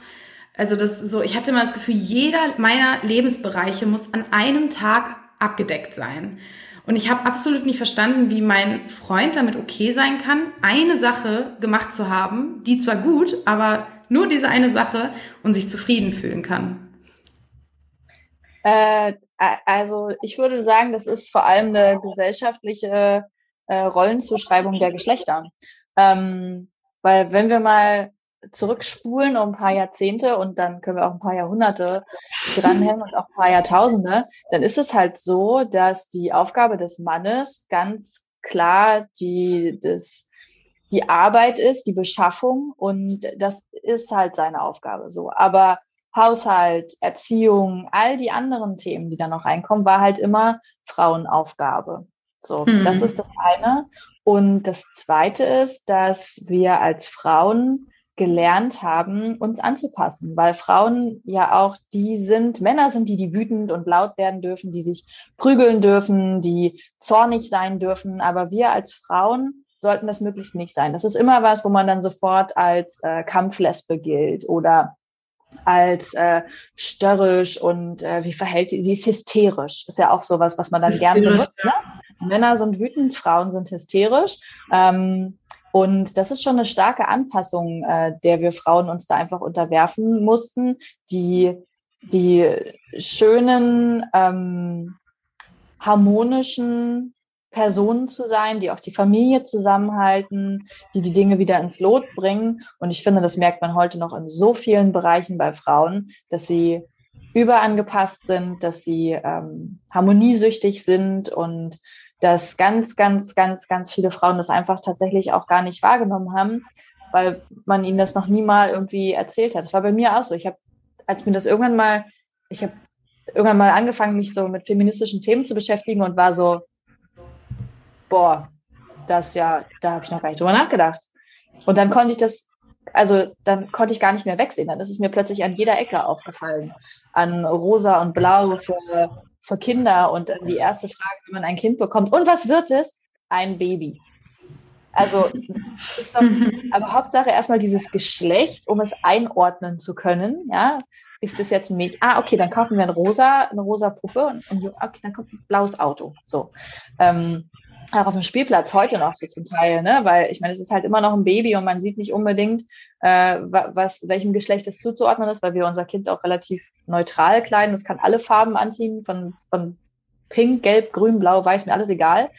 Also das so, ich hatte immer das Gefühl, jeder meiner Lebensbereiche muss an einem Tag abgedeckt sein. Und ich habe absolut nicht verstanden, wie mein Freund damit okay sein kann, eine Sache gemacht zu haben, die zwar gut, aber nur diese eine Sache und sich zufrieden fühlen kann. Äh, also ich würde sagen, das ist vor allem eine gesellschaftliche äh, Rollenzuschreibung der Geschlechter. Ähm, weil wenn wir mal zurückspulen um ein paar Jahrzehnte und dann können wir auch ein paar Jahrhunderte dranhängen und auch ein paar Jahrtausende, dann ist es halt so, dass die Aufgabe des Mannes ganz klar die, das, die Arbeit ist, die Beschaffung und das ist halt seine Aufgabe so. Aber Haushalt, Erziehung, all die anderen Themen, die da noch reinkommen, war halt immer Frauenaufgabe. So, mhm. das ist das eine. Und das zweite ist, dass wir als Frauen gelernt haben, uns anzupassen, weil Frauen ja auch die sind, Männer sind die, die wütend und laut werden dürfen, die sich prügeln dürfen, die zornig sein dürfen, aber wir als Frauen sollten das möglichst nicht sein. Das ist immer was, wo man dann sofort als äh, Kampflesbe gilt oder als äh, störrisch und äh, wie verhält sie, sie ist hysterisch. Ist ja auch sowas, was man dann gerne benutzt. Ne? Männer sind wütend, Frauen sind hysterisch. Ähm, und das ist schon eine starke Anpassung, äh, der wir Frauen uns da einfach unterwerfen mussten. Die, die schönen, ähm, harmonischen Personen zu sein, die auch die Familie zusammenhalten, die die Dinge wieder ins Lot bringen. Und ich finde, das merkt man heute noch in so vielen Bereichen bei Frauen, dass sie überangepasst sind, dass sie ähm, harmoniesüchtig sind und dass ganz, ganz, ganz, ganz viele Frauen das einfach tatsächlich auch gar nicht wahrgenommen haben, weil man ihnen das noch nie mal irgendwie erzählt hat. Das war bei mir auch so. Ich habe, als mir das irgendwann mal, ich habe irgendwann mal angefangen, mich so mit feministischen Themen zu beschäftigen und war so, boah, das ja, da habe ich noch gar nicht drüber nachgedacht. Und dann konnte ich das, also dann konnte ich gar nicht mehr wegsehen. Dann ist es mir plötzlich an jeder Ecke aufgefallen. An rosa und blau für, für Kinder und dann die erste Frage, wenn man ein Kind bekommt. Und was wird es? Ein Baby. Also, ist doch, aber Hauptsache erstmal dieses Geschlecht, um es einordnen zu können. Ja, ist das jetzt ein Mädchen? Ah, okay, dann kaufen wir ein rosa, eine rosa Puppe und, und okay, dann kommt ein blaues Auto. So. Ähm, auch auf dem Spielplatz heute noch so zum Teil, ne? Weil ich meine, es ist halt immer noch ein Baby und man sieht nicht unbedingt, äh, was, welchem Geschlecht es zuzuordnen ist, weil wir unser Kind auch relativ neutral kleiden. Das kann alle Farben anziehen, von, von Pink, Gelb, Grün, Blau, Weiß, mir alles egal.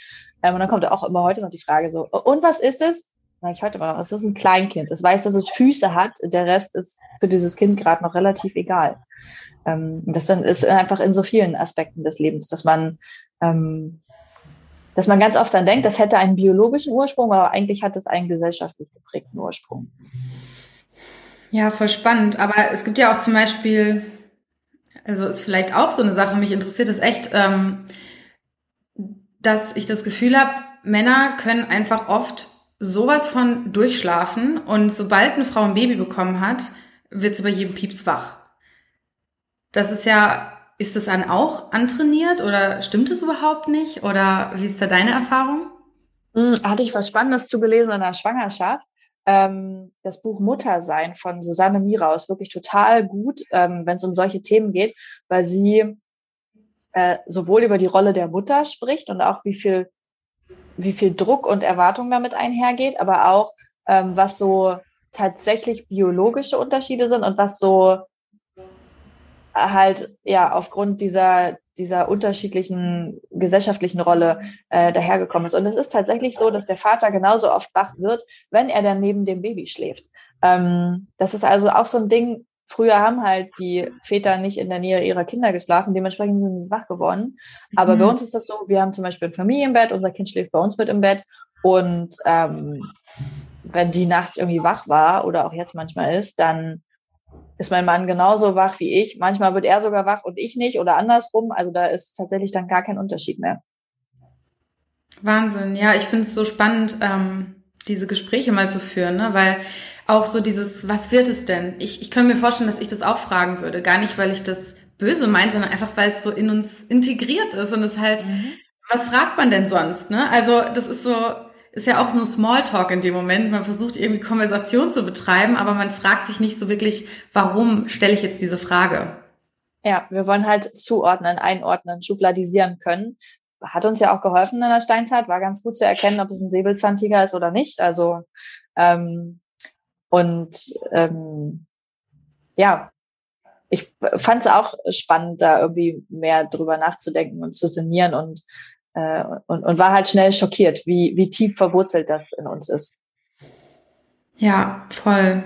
Ähm, und dann kommt auch immer heute noch die Frage so, und was ist es? Sag ich heute mal noch, es ist ein Kleinkind. Es weiß, dass es Füße hat. Der Rest ist für dieses Kind gerade noch relativ egal. Ähm, das dann ist einfach in so vielen Aspekten des Lebens, dass man ähm, dass man ganz oft dann denkt, das hätte einen biologischen Ursprung, aber eigentlich hat es einen gesellschaftlich geprägten Ursprung. Ja, voll spannend. Aber es gibt ja auch zum Beispiel, also ist vielleicht auch so eine Sache, mich interessiert es echt, ähm, dass ich das Gefühl habe, Männer können einfach oft sowas von durchschlafen und sobald eine Frau ein Baby bekommen hat, wird sie bei jedem Pieps wach. Das ist ja ist das dann auch antrainiert oder stimmt es überhaupt nicht? Oder wie ist da deine Erfahrung? Hm, hatte ich was Spannendes zu gelesen in der Schwangerschaft. Ähm, das Buch Muttersein von Susanne Mira ist wirklich total gut, ähm, wenn es um solche Themen geht, weil sie äh, sowohl über die Rolle der Mutter spricht und auch wie viel, wie viel Druck und Erwartung damit einhergeht, aber auch ähm, was so tatsächlich biologische Unterschiede sind und was so halt ja aufgrund dieser dieser unterschiedlichen gesellschaftlichen Rolle äh, dahergekommen ist. Und es ist tatsächlich so, dass der Vater genauso oft wach wird, wenn er dann neben dem Baby schläft. Ähm, das ist also auch so ein Ding. Früher haben halt die Väter nicht in der Nähe ihrer Kinder geschlafen, dementsprechend sind sie wach geworden. Aber mhm. bei uns ist das so, wir haben zum Beispiel ein Familienbett, unser Kind schläft bei uns mit im Bett und ähm, wenn die nachts irgendwie wach war oder auch jetzt manchmal ist, dann ist mein Mann genauso wach wie ich. Manchmal wird er sogar wach und ich nicht oder andersrum. Also da ist tatsächlich dann gar kein Unterschied mehr. Wahnsinn. Ja, ich finde es so spannend, ähm, diese Gespräche mal zu führen, ne? weil auch so dieses, was wird es denn? Ich, ich kann mir vorstellen, dass ich das auch fragen würde. Gar nicht, weil ich das böse meine, sondern einfach, weil es so in uns integriert ist und es halt, mhm. was fragt man denn sonst? Ne? Also das ist so, ist ja auch so Smalltalk in dem Moment. Man versucht irgendwie Konversation zu betreiben, aber man fragt sich nicht so wirklich, warum stelle ich jetzt diese Frage? Ja, wir wollen halt zuordnen, einordnen, schubladisieren können. Hat uns ja auch geholfen in der Steinzeit, war ganz gut zu erkennen, ob es ein Säbelzahntiger ist oder nicht. Also ähm, und ähm, ja, ich fand es auch spannend, da irgendwie mehr drüber nachzudenken und zu sinnieren und äh, und, und war halt schnell schockiert, wie, wie tief verwurzelt das in uns ist. Ja, voll.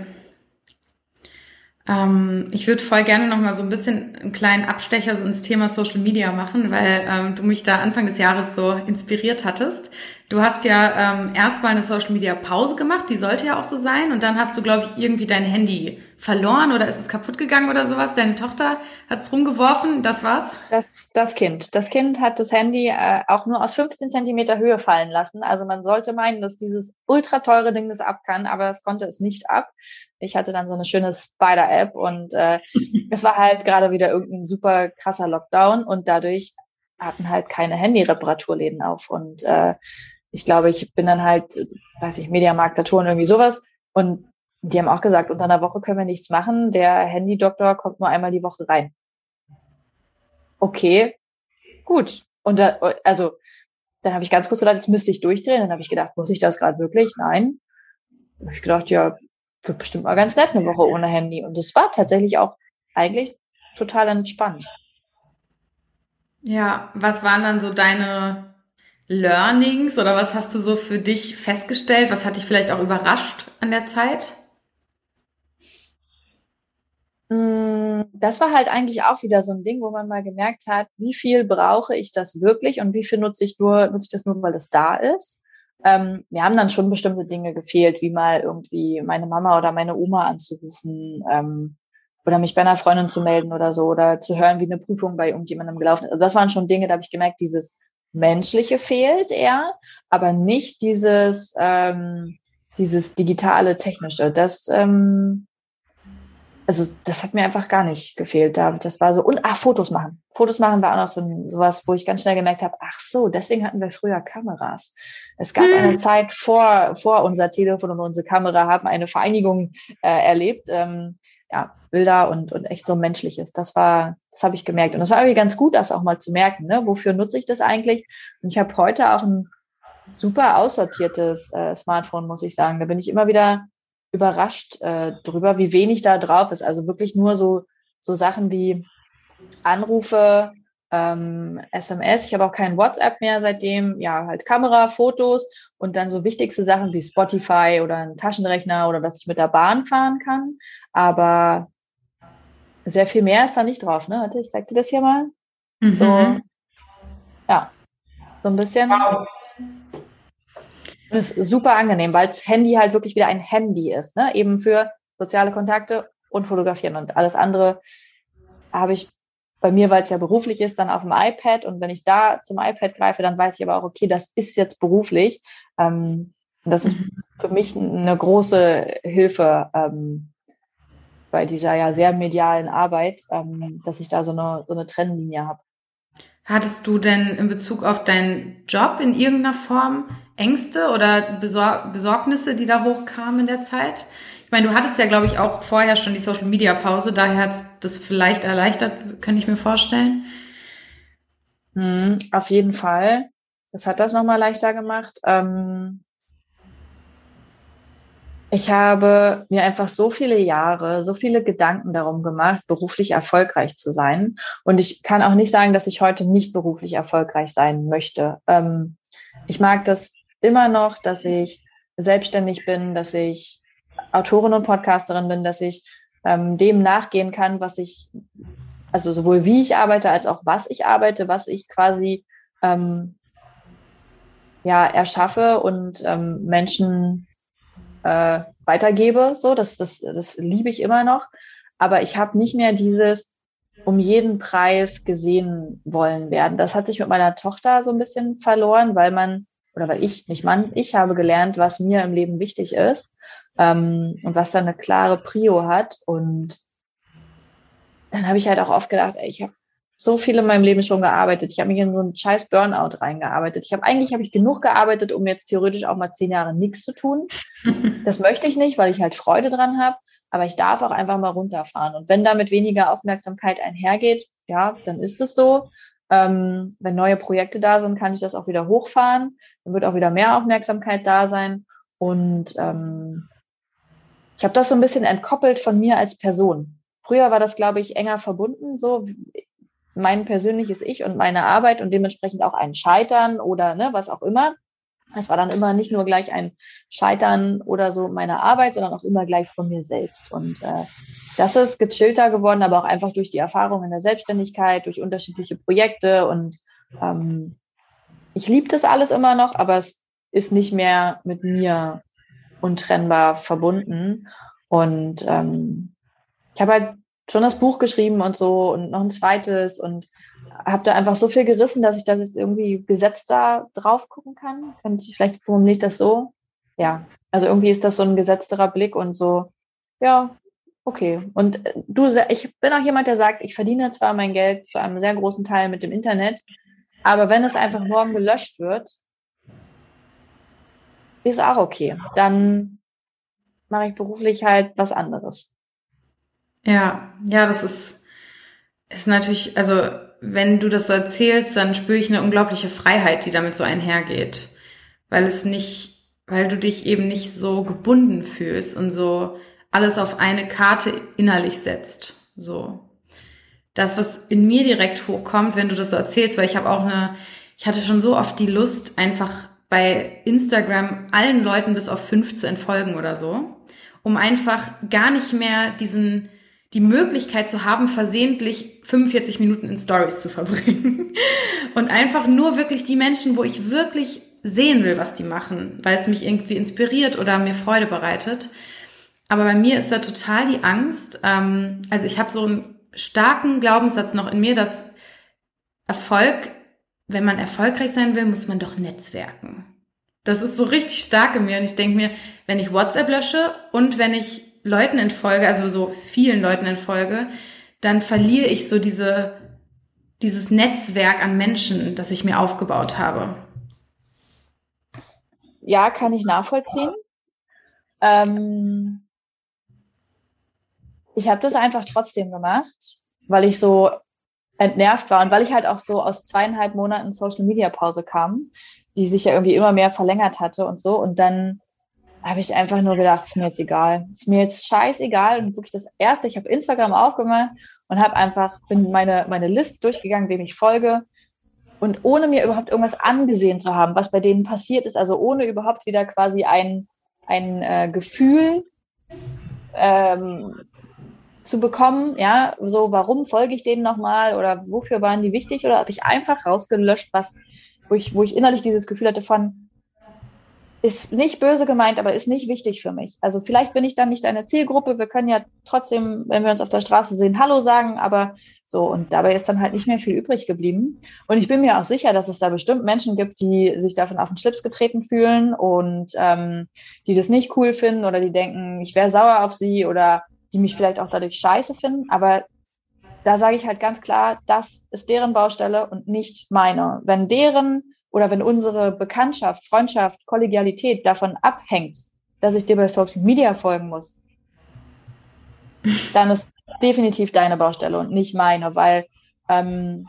Ähm, ich würde voll gerne noch mal so ein bisschen einen kleinen Abstecher so ins Thema Social Media machen, weil ähm, du mich da Anfang des Jahres so inspiriert hattest. Du hast ja ähm, erstmal eine Social Media Pause gemacht, die sollte ja auch so sein, und dann hast du, glaube ich, irgendwie dein Handy verloren oder ist es kaputt gegangen oder sowas? Deine Tochter hat es rumgeworfen, das war's? Das, das Kind. Das Kind hat das Handy äh, auch nur aus 15 Zentimeter Höhe fallen lassen. Also man sollte meinen, dass dieses ultra teure Ding das ab kann, aber es konnte es nicht ab. Ich hatte dann so eine schöne Spider-App und äh, es war halt gerade wieder irgendein super krasser Lockdown und dadurch hatten halt keine Handy-Reparaturläden auf und äh, ich glaube, ich bin dann halt, weiß ich, Mediamarkt, Saturn, irgendwie sowas. Und die haben auch gesagt, unter einer Woche können wir nichts machen. Der Handy-Doktor kommt nur einmal die Woche rein. Okay, gut. Und da, also, dann habe ich ganz kurz gedacht, jetzt müsste ich durchdrehen. Dann habe ich gedacht, muss ich das gerade wirklich? Nein. Habe ich gedacht, ja, wird bestimmt mal ganz nett eine Woche ohne Handy. Und es war tatsächlich auch eigentlich total entspannt. Ja, was waren dann so deine Learnings oder was hast du so für dich festgestellt? Was hat dich vielleicht auch überrascht an der Zeit? Mm, das war halt eigentlich auch wieder so ein Ding, wo man mal gemerkt hat, wie viel brauche ich das wirklich und wie viel nutze ich nur, nutze ich das nur, weil es da ist. Ähm, mir haben dann schon bestimmte Dinge gefehlt, wie mal irgendwie meine Mama oder meine Oma anzurufen, ähm, oder mich bei einer Freundin zu melden oder so oder zu hören, wie eine Prüfung bei irgendjemandem gelaufen ist. Also das waren schon Dinge, da habe ich gemerkt, dieses Menschliche fehlt eher, aber nicht dieses, ähm, dieses digitale, technische. Das, ähm, also das hat mir einfach gar nicht gefehlt. Da, das war so, und ah, Fotos machen. Fotos machen war auch noch so sowas, wo ich ganz schnell gemerkt habe, ach so, deswegen hatten wir früher Kameras. Es gab hm. eine Zeit vor, vor unser Telefon und unsere Kamera haben eine Vereinigung äh, erlebt. Ähm, ja, Bilder und, und echt so Menschliches. Das war, das habe ich gemerkt. Und das war irgendwie ganz gut, das auch mal zu merken. Ne? Wofür nutze ich das eigentlich? Und ich habe heute auch ein super aussortiertes äh, Smartphone, muss ich sagen. Da bin ich immer wieder überrascht äh, drüber, wie wenig da drauf ist. Also wirklich nur so, so Sachen wie Anrufe, ähm, SMS. Ich habe auch kein WhatsApp mehr seitdem. Ja, halt Kamera, Fotos und dann so wichtigste Sachen wie Spotify oder ein Taschenrechner oder dass ich mit der Bahn fahren kann. Aber sehr viel mehr ist da nicht drauf. Ne? Warte, ich zeig dir das hier mal. Mhm. So, ja, so ein bisschen. Wow. Und ist super angenehm, weil das Handy halt wirklich wieder ein Handy ist, ne? Eben für soziale Kontakte und Fotografieren und alles andere habe ich bei mir, weil es ja beruflich ist, dann auf dem iPad und wenn ich da zum iPad greife, dann weiß ich aber auch, okay, das ist jetzt beruflich. Ähm, das ist für mich eine große Hilfe ähm, bei dieser ja sehr medialen Arbeit, ähm, dass ich da so eine, so eine Trennlinie habe. Hattest du denn in Bezug auf deinen Job in irgendeiner Form Ängste oder Besor Besorgnisse, die da hochkamen in der Zeit? Ich meine, du hattest ja, glaube ich, auch vorher schon die Social Media Pause, daher hat es das vielleicht erleichtert, kann ich mir vorstellen. Hm, auf jeden Fall. Das hat das nochmal leichter gemacht. Ähm, ich habe mir einfach so viele Jahre, so viele Gedanken darum gemacht, beruflich erfolgreich zu sein. Und ich kann auch nicht sagen, dass ich heute nicht beruflich erfolgreich sein möchte. Ähm, ich mag das immer noch, dass ich selbstständig bin, dass ich Autorin und Podcasterin bin, dass ich ähm, dem nachgehen kann, was ich, also sowohl wie ich arbeite als auch was ich arbeite, was ich quasi ähm, ja erschaffe und ähm, Menschen äh, weitergebe. So, das, das, das liebe ich immer noch. Aber ich habe nicht mehr dieses um jeden Preis gesehen wollen werden. Das hat sich mit meiner Tochter so ein bisschen verloren, weil man, oder weil ich, nicht Mann, ich habe gelernt, was mir im Leben wichtig ist ähm, und was da eine klare Prio hat. Und dann habe ich halt auch oft gedacht, ey, ich habe so viel in meinem Leben schon gearbeitet. Ich habe mich in so einen scheiß Burnout reingearbeitet. Ich habe eigentlich habe ich genug gearbeitet, um jetzt theoretisch auch mal zehn Jahre nichts zu tun. Das möchte ich nicht, weil ich halt Freude dran habe. Aber ich darf auch einfach mal runterfahren. Und wenn damit weniger Aufmerksamkeit einhergeht, ja, dann ist es so. Ähm, wenn neue Projekte da sind, kann ich das auch wieder hochfahren. Dann wird auch wieder mehr Aufmerksamkeit da sein. Und ähm, ich habe das so ein bisschen entkoppelt von mir als Person. Früher war das, glaube ich, enger verbunden. So, mein persönliches Ich und meine Arbeit und dementsprechend auch ein Scheitern oder ne, was auch immer. Es war dann immer nicht nur gleich ein Scheitern oder so meiner Arbeit, sondern auch immer gleich von mir selbst. Und äh, das ist gechillter geworden, aber auch einfach durch die Erfahrung in der Selbstständigkeit, durch unterschiedliche Projekte. Und ähm, ich liebe das alles immer noch, aber es ist nicht mehr mit mir untrennbar verbunden. Und ähm, ich habe halt schon das Buch geschrieben und so und noch ein zweites und habe da einfach so viel gerissen, dass ich da jetzt irgendwie gesetzter drauf gucken kann. Und vielleicht formuliere ich das so. Ja, also irgendwie ist das so ein gesetzterer Blick und so, ja, okay. Und äh, du, ich bin auch jemand, der sagt, ich verdiene zwar mein Geld zu einem sehr großen Teil mit dem Internet, aber wenn es einfach morgen gelöscht wird, ist auch okay. Dann mache ich beruflich halt was anderes. Ja, ja, das ist, ist natürlich, also wenn du das so erzählst, dann spüre ich eine unglaubliche Freiheit, die damit so einhergeht. Weil es nicht, weil du dich eben nicht so gebunden fühlst und so alles auf eine Karte innerlich setzt. So. Das, was in mir direkt hochkommt, wenn du das so erzählst, weil ich habe auch eine, ich hatte schon so oft die Lust, einfach bei Instagram allen Leuten bis auf fünf zu entfolgen oder so, um einfach gar nicht mehr diesen, die Möglichkeit zu haben, versehentlich 45 Minuten in Stories zu verbringen. Und einfach nur wirklich die Menschen, wo ich wirklich sehen will, was die machen, weil es mich irgendwie inspiriert oder mir Freude bereitet, aber bei mir ist da total die Angst. Ähm, also ich habe so einen starken Glaubenssatz noch in mir, dass Erfolg, wenn man erfolgreich sein will, muss man doch netzwerken. Das ist so richtig stark in mir und ich denke mir, wenn ich WhatsApp lösche und wenn ich Leuten entfolge, also so vielen Leuten entfolge, dann verliere ich so diese, dieses Netzwerk an Menschen, das ich mir aufgebaut habe. Ja, kann ich nachvollziehen. Ähm, ich habe das einfach trotzdem gemacht, weil ich so entnervt war und weil ich halt auch so aus zweieinhalb Monaten Social Media Pause kam, die sich ja irgendwie immer mehr verlängert hatte und so. Und dann habe ich einfach nur gedacht, ist mir jetzt egal. Ist mir jetzt scheißegal. Und wirklich das erste, ich habe Instagram aufgemacht und habe einfach, bin meine, meine Liste durchgegangen, wem ich folge. Und ohne mir überhaupt irgendwas angesehen zu haben, was bei denen passiert ist, also ohne überhaupt wieder quasi ein, ein äh, Gefühl ähm, zu bekommen, ja, so warum folge ich denen nochmal oder wofür waren die wichtig oder habe ich einfach rausgelöscht, was, wo ich, wo ich innerlich dieses Gefühl hatte von, ist nicht böse gemeint, aber ist nicht wichtig für mich. Also vielleicht bin ich dann nicht eine Zielgruppe. Wir können ja trotzdem, wenn wir uns auf der Straße sehen, Hallo sagen, aber so, und dabei ist dann halt nicht mehr viel übrig geblieben. Und ich bin mir auch sicher, dass es da bestimmt Menschen gibt, die sich davon auf den Schlips getreten fühlen und ähm, die das nicht cool finden oder die denken, ich wäre sauer auf sie oder die mich vielleicht auch dadurch scheiße finden. Aber da sage ich halt ganz klar, das ist deren Baustelle und nicht meine. Wenn deren oder wenn unsere Bekanntschaft, Freundschaft, Kollegialität davon abhängt, dass ich dir bei Social Media folgen muss, dann ist definitiv deine Baustelle und nicht meine, weil ähm,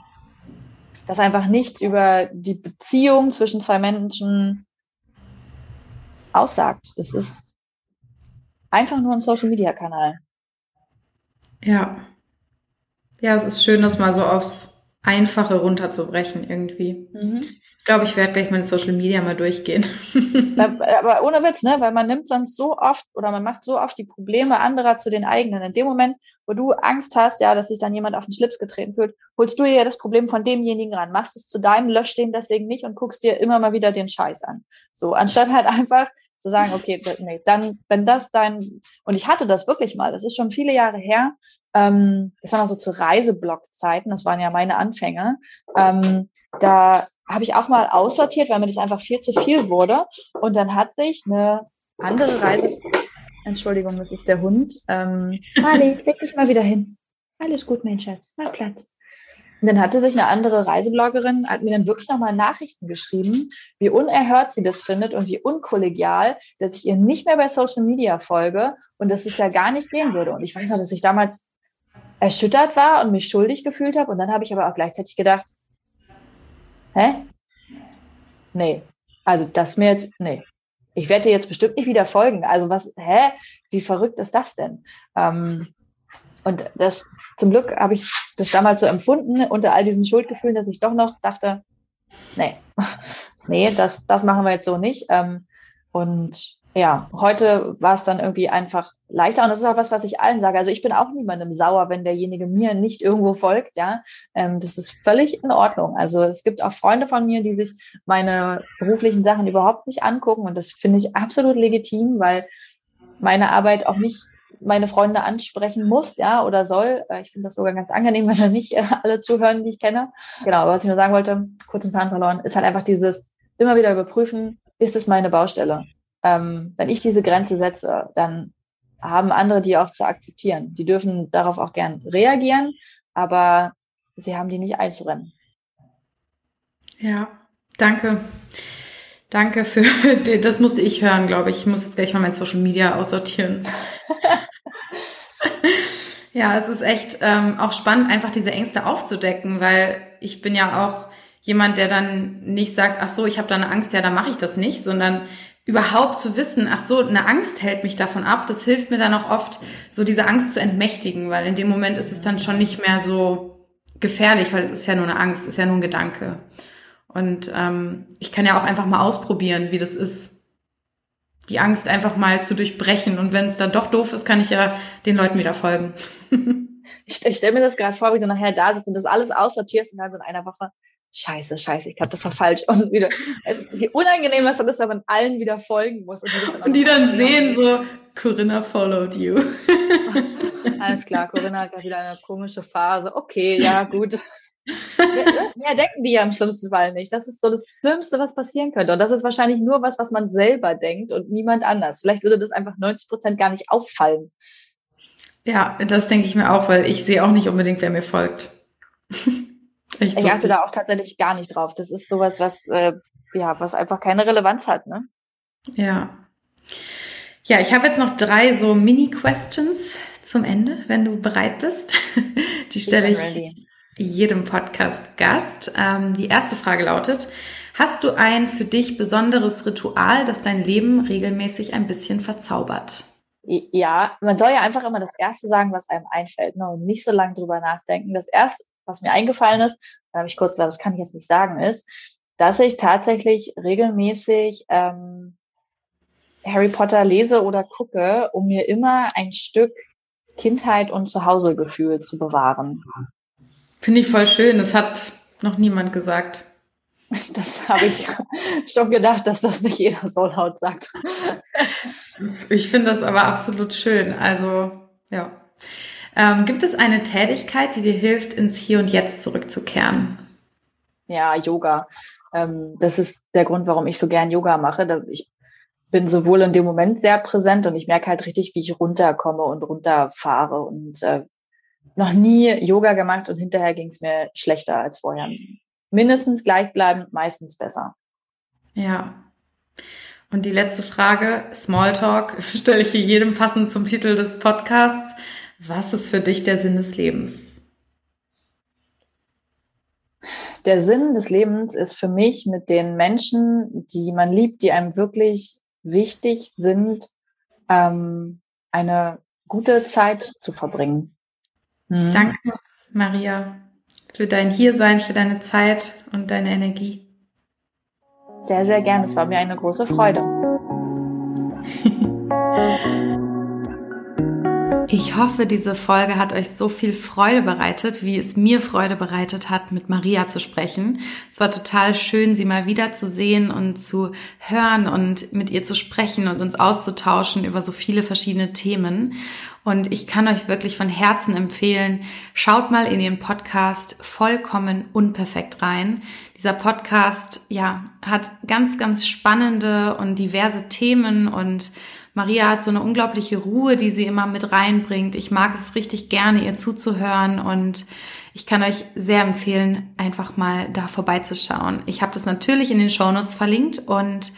das einfach nichts über die Beziehung zwischen zwei Menschen aussagt. Es ist einfach nur ein Social Media Kanal. Ja. Ja, es ist schön, das mal so aufs Einfache runterzubrechen irgendwie. Mhm. Ich glaube, ich werde gleich meine Social Media mal durchgehen. Aber ohne Witz, ne? Weil man nimmt sonst so oft oder man macht so oft die Probleme anderer zu den eigenen. In dem Moment, wo du Angst hast, ja, dass sich dann jemand auf den Schlips getreten fühlt, holst du ja das Problem von demjenigen ran, machst es zu deinem, löscht den deswegen nicht und guckst dir immer mal wieder den Scheiß an. So, anstatt halt einfach zu sagen, okay, nee, dann, wenn das dein, und ich hatte das wirklich mal, das ist schon viele Jahre her, ähm, das war noch so zu Reiseblock-Zeiten, das waren ja meine Anfänge, ähm, da habe ich auch mal aussortiert, weil mir das einfach viel zu viel wurde. Und dann hat sich eine andere Reise. Entschuldigung, das ist der Hund. Ähm, Ali, leg dich mal wieder hin. Alles gut, mein Schatz. Mal Platz. Und dann hatte sich eine andere Reisebloggerin, hat mir dann wirklich nochmal Nachrichten geschrieben, wie unerhört sie das findet und wie unkollegial, dass ich ihr nicht mehr bei Social Media folge und dass es ja gar nicht gehen würde. Und ich weiß noch, dass ich damals erschüttert war und mich schuldig gefühlt habe. Und dann habe ich aber auch gleichzeitig gedacht, Hä? Nee. Also das mir jetzt, nee. Ich werde dir jetzt bestimmt nicht wieder folgen. Also was, hä? Wie verrückt ist das denn? Ähm, und das, zum Glück habe ich das damals so empfunden, unter all diesen Schuldgefühlen, dass ich doch noch dachte, nee, nee, das, das machen wir jetzt so nicht. Ähm, und ja, heute war es dann irgendwie einfach leichter. Und das ist auch was, was ich allen sage. Also ich bin auch niemandem sauer, wenn derjenige mir nicht irgendwo folgt. Ja, ähm, das ist völlig in Ordnung. Also es gibt auch Freunde von mir, die sich meine beruflichen Sachen überhaupt nicht angucken. Und das finde ich absolut legitim, weil meine Arbeit auch nicht meine Freunde ansprechen muss, ja, oder soll. Äh, ich finde das sogar ganz angenehm, wenn da nicht äh, alle zuhören, die ich kenne. Genau, aber was ich nur sagen wollte, kurz ein paar verloren, ist halt einfach dieses immer wieder überprüfen, ist es meine Baustelle? ähm, wenn ich diese Grenze setze, dann haben andere die auch zu akzeptieren. Die dürfen darauf auch gern reagieren, aber sie haben die nicht einzurennen. Ja, danke. Danke für, das musste ich hören, glaube ich. Ich muss jetzt gleich mal mein Social Media aussortieren. ja, es ist echt ähm, auch spannend, einfach diese Ängste aufzudecken, weil ich bin ja auch jemand, der dann nicht sagt, ach so, ich habe da eine Angst, ja, dann mache ich das nicht, sondern überhaupt zu wissen, ach so, eine Angst hält mich davon ab, das hilft mir dann auch oft, so diese Angst zu entmächtigen, weil in dem Moment ist es dann schon nicht mehr so gefährlich, weil es ist ja nur eine Angst, ist ja nur ein Gedanke. Und ähm, ich kann ja auch einfach mal ausprobieren, wie das ist, die Angst einfach mal zu durchbrechen. Und wenn es dann doch doof ist, kann ich ja den Leuten wieder folgen. ich, ich stelle mir das gerade vor, wie du nachher da sitzt und das alles aussortierst und dann so in einer Woche, scheiße, scheiße, ich glaube, das war falsch. Und wieder, also, wie unangenehm was das ist, wenn man allen wieder folgen muss. Und die dann, und die dann sehen so, Corinna followed you. Alles klar, Corinna hat gerade wieder eine komische Phase. Okay, ja, gut. Mehr denken die ja im schlimmsten Fall nicht. Das ist so das Schlimmste, was passieren könnte. Und das ist wahrscheinlich nur was, was man selber denkt und niemand anders. Vielleicht würde das einfach 90 Prozent gar nicht auffallen. Ja, das denke ich mir auch, weil ich sehe auch nicht unbedingt, wer mir folgt. Ich achte da auch tatsächlich gar nicht drauf. Das ist sowas, was, äh, ja, was einfach keine Relevanz hat, ne? Ja. Ja, ich habe jetzt noch drei so Mini-Questions zum Ende, wenn du bereit bist. Die stelle ich, ich jedem Podcast-Gast. Ähm, die erste Frage lautet, hast du ein für dich besonderes Ritual, das dein Leben regelmäßig ein bisschen verzaubert? Ja, man soll ja einfach immer das Erste sagen, was einem einfällt ne? und nicht so lange drüber nachdenken. Das Erste, was mir eingefallen ist, da habe ich kurz gedacht, das kann ich jetzt nicht sagen, ist, dass ich tatsächlich regelmäßig ähm, Harry Potter lese oder gucke, um mir immer ein Stück Kindheit und Zuhausegefühl zu bewahren. Finde ich voll schön. Das hat noch niemand gesagt. Das habe ich schon gedacht, dass das nicht jeder so laut sagt. Ich finde das aber absolut schön. Also, ja. Ähm, gibt es eine Tätigkeit, die dir hilft, ins Hier und Jetzt zurückzukehren? Ja, Yoga. Ähm, das ist der Grund, warum ich so gern Yoga mache. Ich bin sowohl in dem Moment sehr präsent und ich merke halt richtig, wie ich runterkomme und runterfahre und äh, noch nie Yoga gemacht und hinterher ging es mir schlechter als vorher. Mindestens gleichbleibend, meistens besser. Ja. Und die letzte Frage, Smalltalk, stelle ich hier jedem passend zum Titel des Podcasts. Was ist für dich der Sinn des Lebens? Der Sinn des Lebens ist für mich mit den Menschen, die man liebt, die einem wirklich wichtig sind, ähm, eine gute Zeit zu verbringen. Mhm. Danke, Maria, für dein Hiersein, für deine Zeit und deine Energie. Sehr, sehr gern. Es war mir eine große Freude. Ich hoffe, diese Folge hat euch so viel Freude bereitet, wie es mir Freude bereitet hat, mit Maria zu sprechen. Es war total schön, sie mal wieder zu sehen und zu hören und mit ihr zu sprechen und uns auszutauschen über so viele verschiedene Themen. Und ich kann euch wirklich von Herzen empfehlen, schaut mal in ihren Podcast vollkommen unperfekt rein. Dieser Podcast, ja, hat ganz, ganz spannende und diverse Themen und Maria hat so eine unglaubliche Ruhe, die sie immer mit reinbringt. Ich mag es richtig gerne, ihr zuzuhören und ich kann euch sehr empfehlen, einfach mal da vorbeizuschauen. Ich habe das natürlich in den Shownotes verlinkt und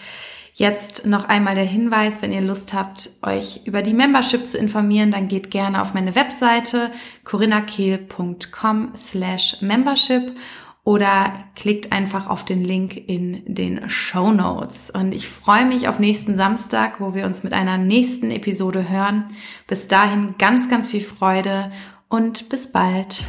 Jetzt noch einmal der Hinweis, wenn ihr Lust habt, euch über die Membership zu informieren, dann geht gerne auf meine Webseite corinnakehl.com slash membership oder klickt einfach auf den Link in den Show Notes. Und ich freue mich auf nächsten Samstag, wo wir uns mit einer nächsten Episode hören. Bis dahin ganz, ganz viel Freude und bis bald.